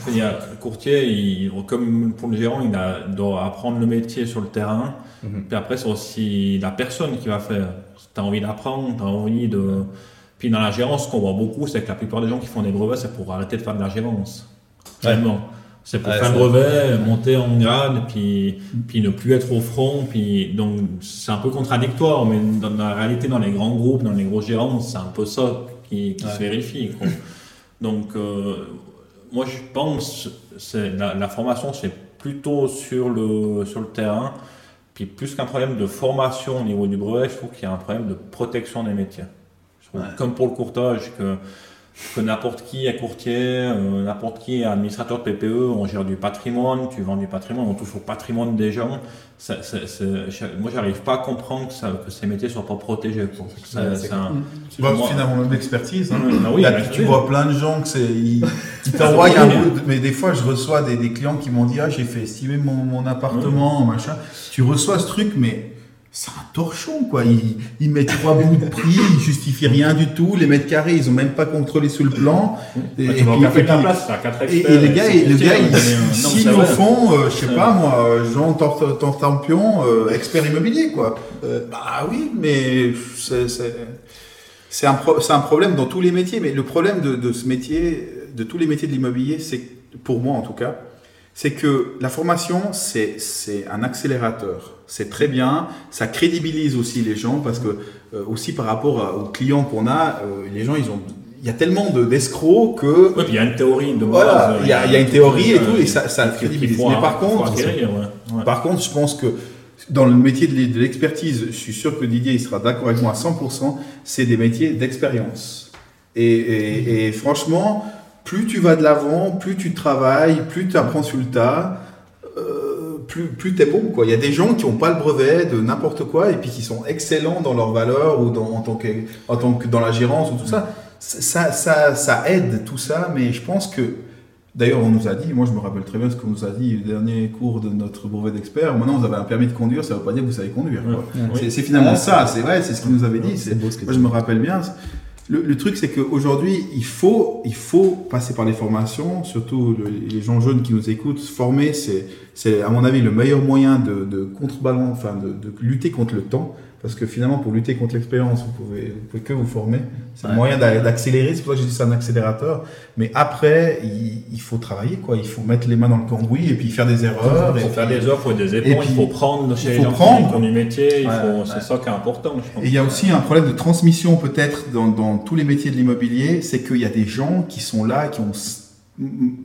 Il y a, le courtier, il, comme pour le gérant, il a, doit apprendre le métier sur le terrain. Mhm. Puis après, c'est aussi la personne qui va faire. Tu as envie d'apprendre, tu as envie de. Puis dans la gérance, ce qu'on voit beaucoup, c'est que la plupart des gens qui font des brevets, c'est pour arrêter de faire de la gérance. Réellement. C'est pour Ouais, faire le brevet, monter en grade, puis, puis ne plus être au front. Puis, donc, c'est un peu contradictoire, mais dans la réalité, dans les grands groupes, dans les grosses gérances, c'est un peu ça qui, qui Ouais. se vérifie. quoi. Donc, euh, moi, je pense c'est la, la formation, c'est plutôt sur le, sur le terrain. Puis, plus qu'un problème de formation au niveau du brevet, je trouve qu'il y a un problème de protection des métiers. Je trouve, Ouais. Comme pour le courtage, que, que n'importe qui est courtier, euh, n'importe qui est administrateur de PPE, on gère du patrimoine, tu vends du patrimoine, on touche au patrimoine des gens. Ça- ça- moi, j'arrive pas à comprendre que, ça- que ces métiers soient pas protégés. quoi. Un- Tu vois, Moi- finalement, même l'expertise. hein. Ah oui, Là, bah, tu oui. vois plein de gens que c'est. Ils, [LAUGHS] ils t'envoient un bout. de- Mais des fois, je reçois des, des clients qui m'ont dit Ah, j'ai fait estimer mon, mon appartement, machin. Tu reçois ce truc, mais c'est un torchon, quoi. Ils, ils mettent trois bouts de prix, ils justifient rien du tout. Les mètres carrés, ils ont même pas contrôlé sur le plan. Et, et puis- et place, et, les gars, le gars, on il est, euh, au fond, euh, je sais pas moi, euh, Jean Tor- Tor- Tortampion, euh, expert immobilier, quoi. Euh, bah oui, mais c'est- un, pro- un problème dans tous les métiers. Mais le problème de, de ce métier, de tous les métiers de l'immobilier, c'est pour moi en tout cas, c'est que la formation, c'est un accélérateur. C'est très bien, ça crédibilise aussi les gens parce que euh, aussi par rapport aux clients qu'on a, euh, les gens ils ont, il y a tellement de d'escrocs que puis il y a une théorie de voilà, euh, il y, a, il y a une théorie et tout, et ça, crédibilise. Mais par contre, acquérir, ouais. Ouais. par contre, je pense que dans le métier de l'e- de l'expertise, je suis sûr que Didier il sera d'accord avec moi à 100%, c'est des métiers d'expérience. Et, et- et franchement, plus tu vas de l'avant, plus tu travailles, plus tu apprends sur le tas, plus, plus tu es bon. Quoi. Il y a des gens qui n'ont pas le brevet de n'importe quoi et puis qui sont excellents dans leurs valeurs ou dans, en, tant que, en tant que dans la gérance ou tout ça. Ça, ça, ça aide tout ça, mais je pense que D'ailleurs, on nous a dit, moi je me rappelle très bien ce qu'on nous a dit le dernier cours de notre brevet d'expert. Maintenant, vous avez un permis de conduire, ça ne veut pas dire que vous savez conduire. Ouais. C'est- finalement ça, c'est vrai, c'est ce qu'il nous avait dit. Beau Moi, je me rappelle bien. Le, truc, c'est qu'aujourd'hui, il faut, passer par les formations, surtout le- les gens jeunes qui nous écoutent. Former, c'est, à mon avis le meilleur moyen de, de contrebalan- enfin de lutter contre le temps. Parce que finalement, pour lutter contre l'expérience, vous pouvez, vous pouvez que vous former. C'est Ouais. le moyen d'a- d'accélérer. C'est pour ça que j'ai dit c'est un accélérateur. Mais après, il, il faut travailler, quoi. Il faut mettre les mains dans le cambouis et puis faire des erreurs. Pour et faire des offres des puis, il faut prendre chez il les faut gens qui prendre. du métier, il Ouais, faut- ouais. c'est ça qui est important, je pense. Et il y a aussi un problème de transmission peut-être dans, dans tous les métiers de l'immobilier, c'est qu'il y a des gens qui sont là, qui ont...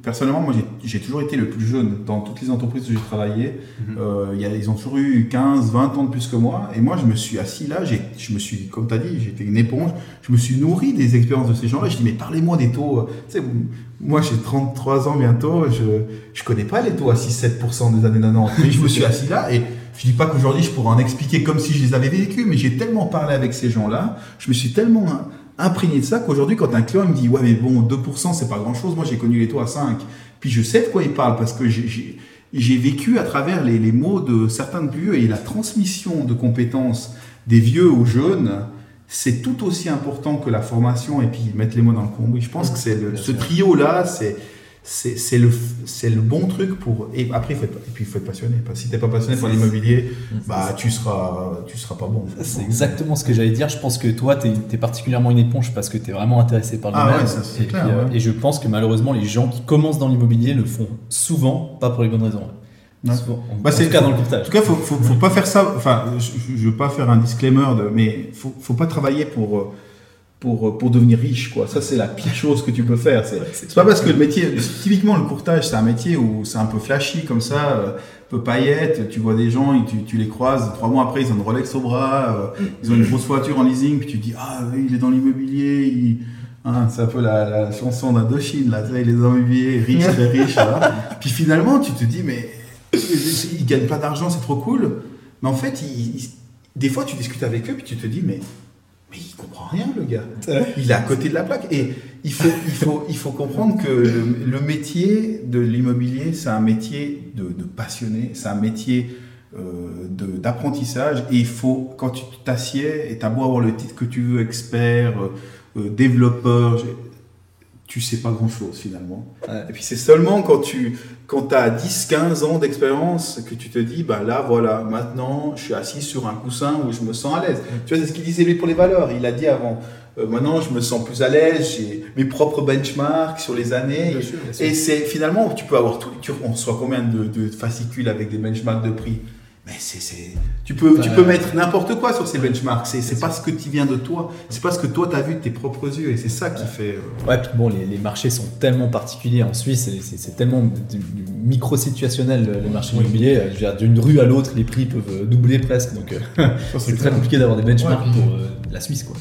Personnellement, moi j'ai- toujours été le plus jeune dans toutes les entreprises où j'ai travaillé. Mhm. Euh, y a, ils ont toujours eu 15, 20 ans de plus que moi. Et moi je me suis assis là, je me suis, comme tu as dit, j'étais une éponge. Je me suis nourri des expériences de ces gens-là. Je dis, mais parlez-moi des taux. Tu sais, moi j'ai 33 ans bientôt, je je connais pas les taux à 6-7% des années 90. Mais je me suis assis là et je dis pas qu'aujourd'hui je pourrais en expliquer comme si je les avais vécus, mais j'ai tellement parlé avec ces gens-là, je me suis tellement imprégné de ça qu'aujourd'hui quand un client il me dit ouais mais bon 2% c'est pas grand-chose, moi j'ai connu les taux à 5. Puis je sais de quoi il parle parce que j'ai- vécu à travers les, les mots de certains de plus vieux et la transmission de compétences des vieux aux jeunes, c'est tout aussi important que la formation et puis mettre les mots dans le cambouis. Je pense que c'est ce trio-là, c'est c'est le, c'est le bon truc pour. Et après, il faut être, et puis, il faut être passionné. Parce que si tu n'es pas passionné par l'immobilier, bah, tu seras, tu seras pas bon. C'est exactement ce que j'allais dire. Je pense que toi, tu es, particulièrement une éponge parce que tu es vraiment intéressé par le Ah ouais, ça, c'est et, clair, puis, euh, ouais. et je pense que malheureusement, les gens qui commencent dans l'immobilier le font souvent pas pour les bonnes raisons. Ouais. En, Bah, en c'est- tout cas, dans le En courtage. tout cas, faut, faut, faut pas faire ça. Enfin, je, je veux pas faire un disclaimer, de, mais faut, faut pas travailler pour, euh, pour, euh, pour devenir riche, quoi. Ça, c'est la pire chose que tu peux faire. C'est, c'est pas parce que le métier, typiquement le courtage, c'est un métier où c'est un peu flashy comme ça, euh, un peu paillette. Tu vois des gens, et tu, tu les croises, trois mois après, ils ont une Rolex au bras, euh, ils ont une grosse voiture en leasing, puis tu dis, ah, il est dans l'immobilier, il... Hein, c'est un peu la, la chanson d'Indochine, là, tu il est dans l'immobilier, riche, très [LAUGHS] riche, là. Puis finalement, tu te dis, mais il gagne pas d'argent, c'est trop cool. Mais en fait, des fois, tu discutes avec eux, puis tu te dis, mais, mais il comprend rien, le gars. Il est à côté de la plaque. Et il faut, il faut, il faut comprendre que le, le métier de l'immobilier, c'est un métier de, de passionné, c'est un métier euh, d'apprentissage. Et il faut, quand tu t'assieds, et t'as beau avoir le titre que tu veux, expert, euh, développeur, tu sais pas grand chose finalement. Et puis c'est seulement quand tu quand as 10, 15 ans d'expérience que tu te dis, bah là voilà, maintenant je suis assis sur un coussin où je me sens à l'aise. Tu vois, c'est ce qu'il disait lui pour les valeurs. Il a dit avant, euh, maintenant je me sens plus à l'aise, j'ai mes propres benchmarks sur les années. Bien sûr, bien sûr. Et c'est finalement, tu peux avoir tout, tu, on reçoit combien de, de fascicules avec des benchmarks de prix? Mais c'est, c'est, tu peux, tu peux mettre n'importe quoi sur ces benchmarks. C'est, c'est pas ce que tu viens de toi. C'est pas ce que toi t'as vu de tes propres yeux. Et c'est ça qui fait. euh, Ouais, puis bon, les, les marchés sont tellement particuliers en Suisse, c'est c'est tellement du, du micro-situationnel le, marché immobilier. Euh, Je veux dire, d'une rue à l'autre, les prix peuvent euh, doubler presque, donc euh, [LAUGHS] c'est très compliqué d'avoir des benchmarks Ouais, puis- pour euh, la Suisse, quoi.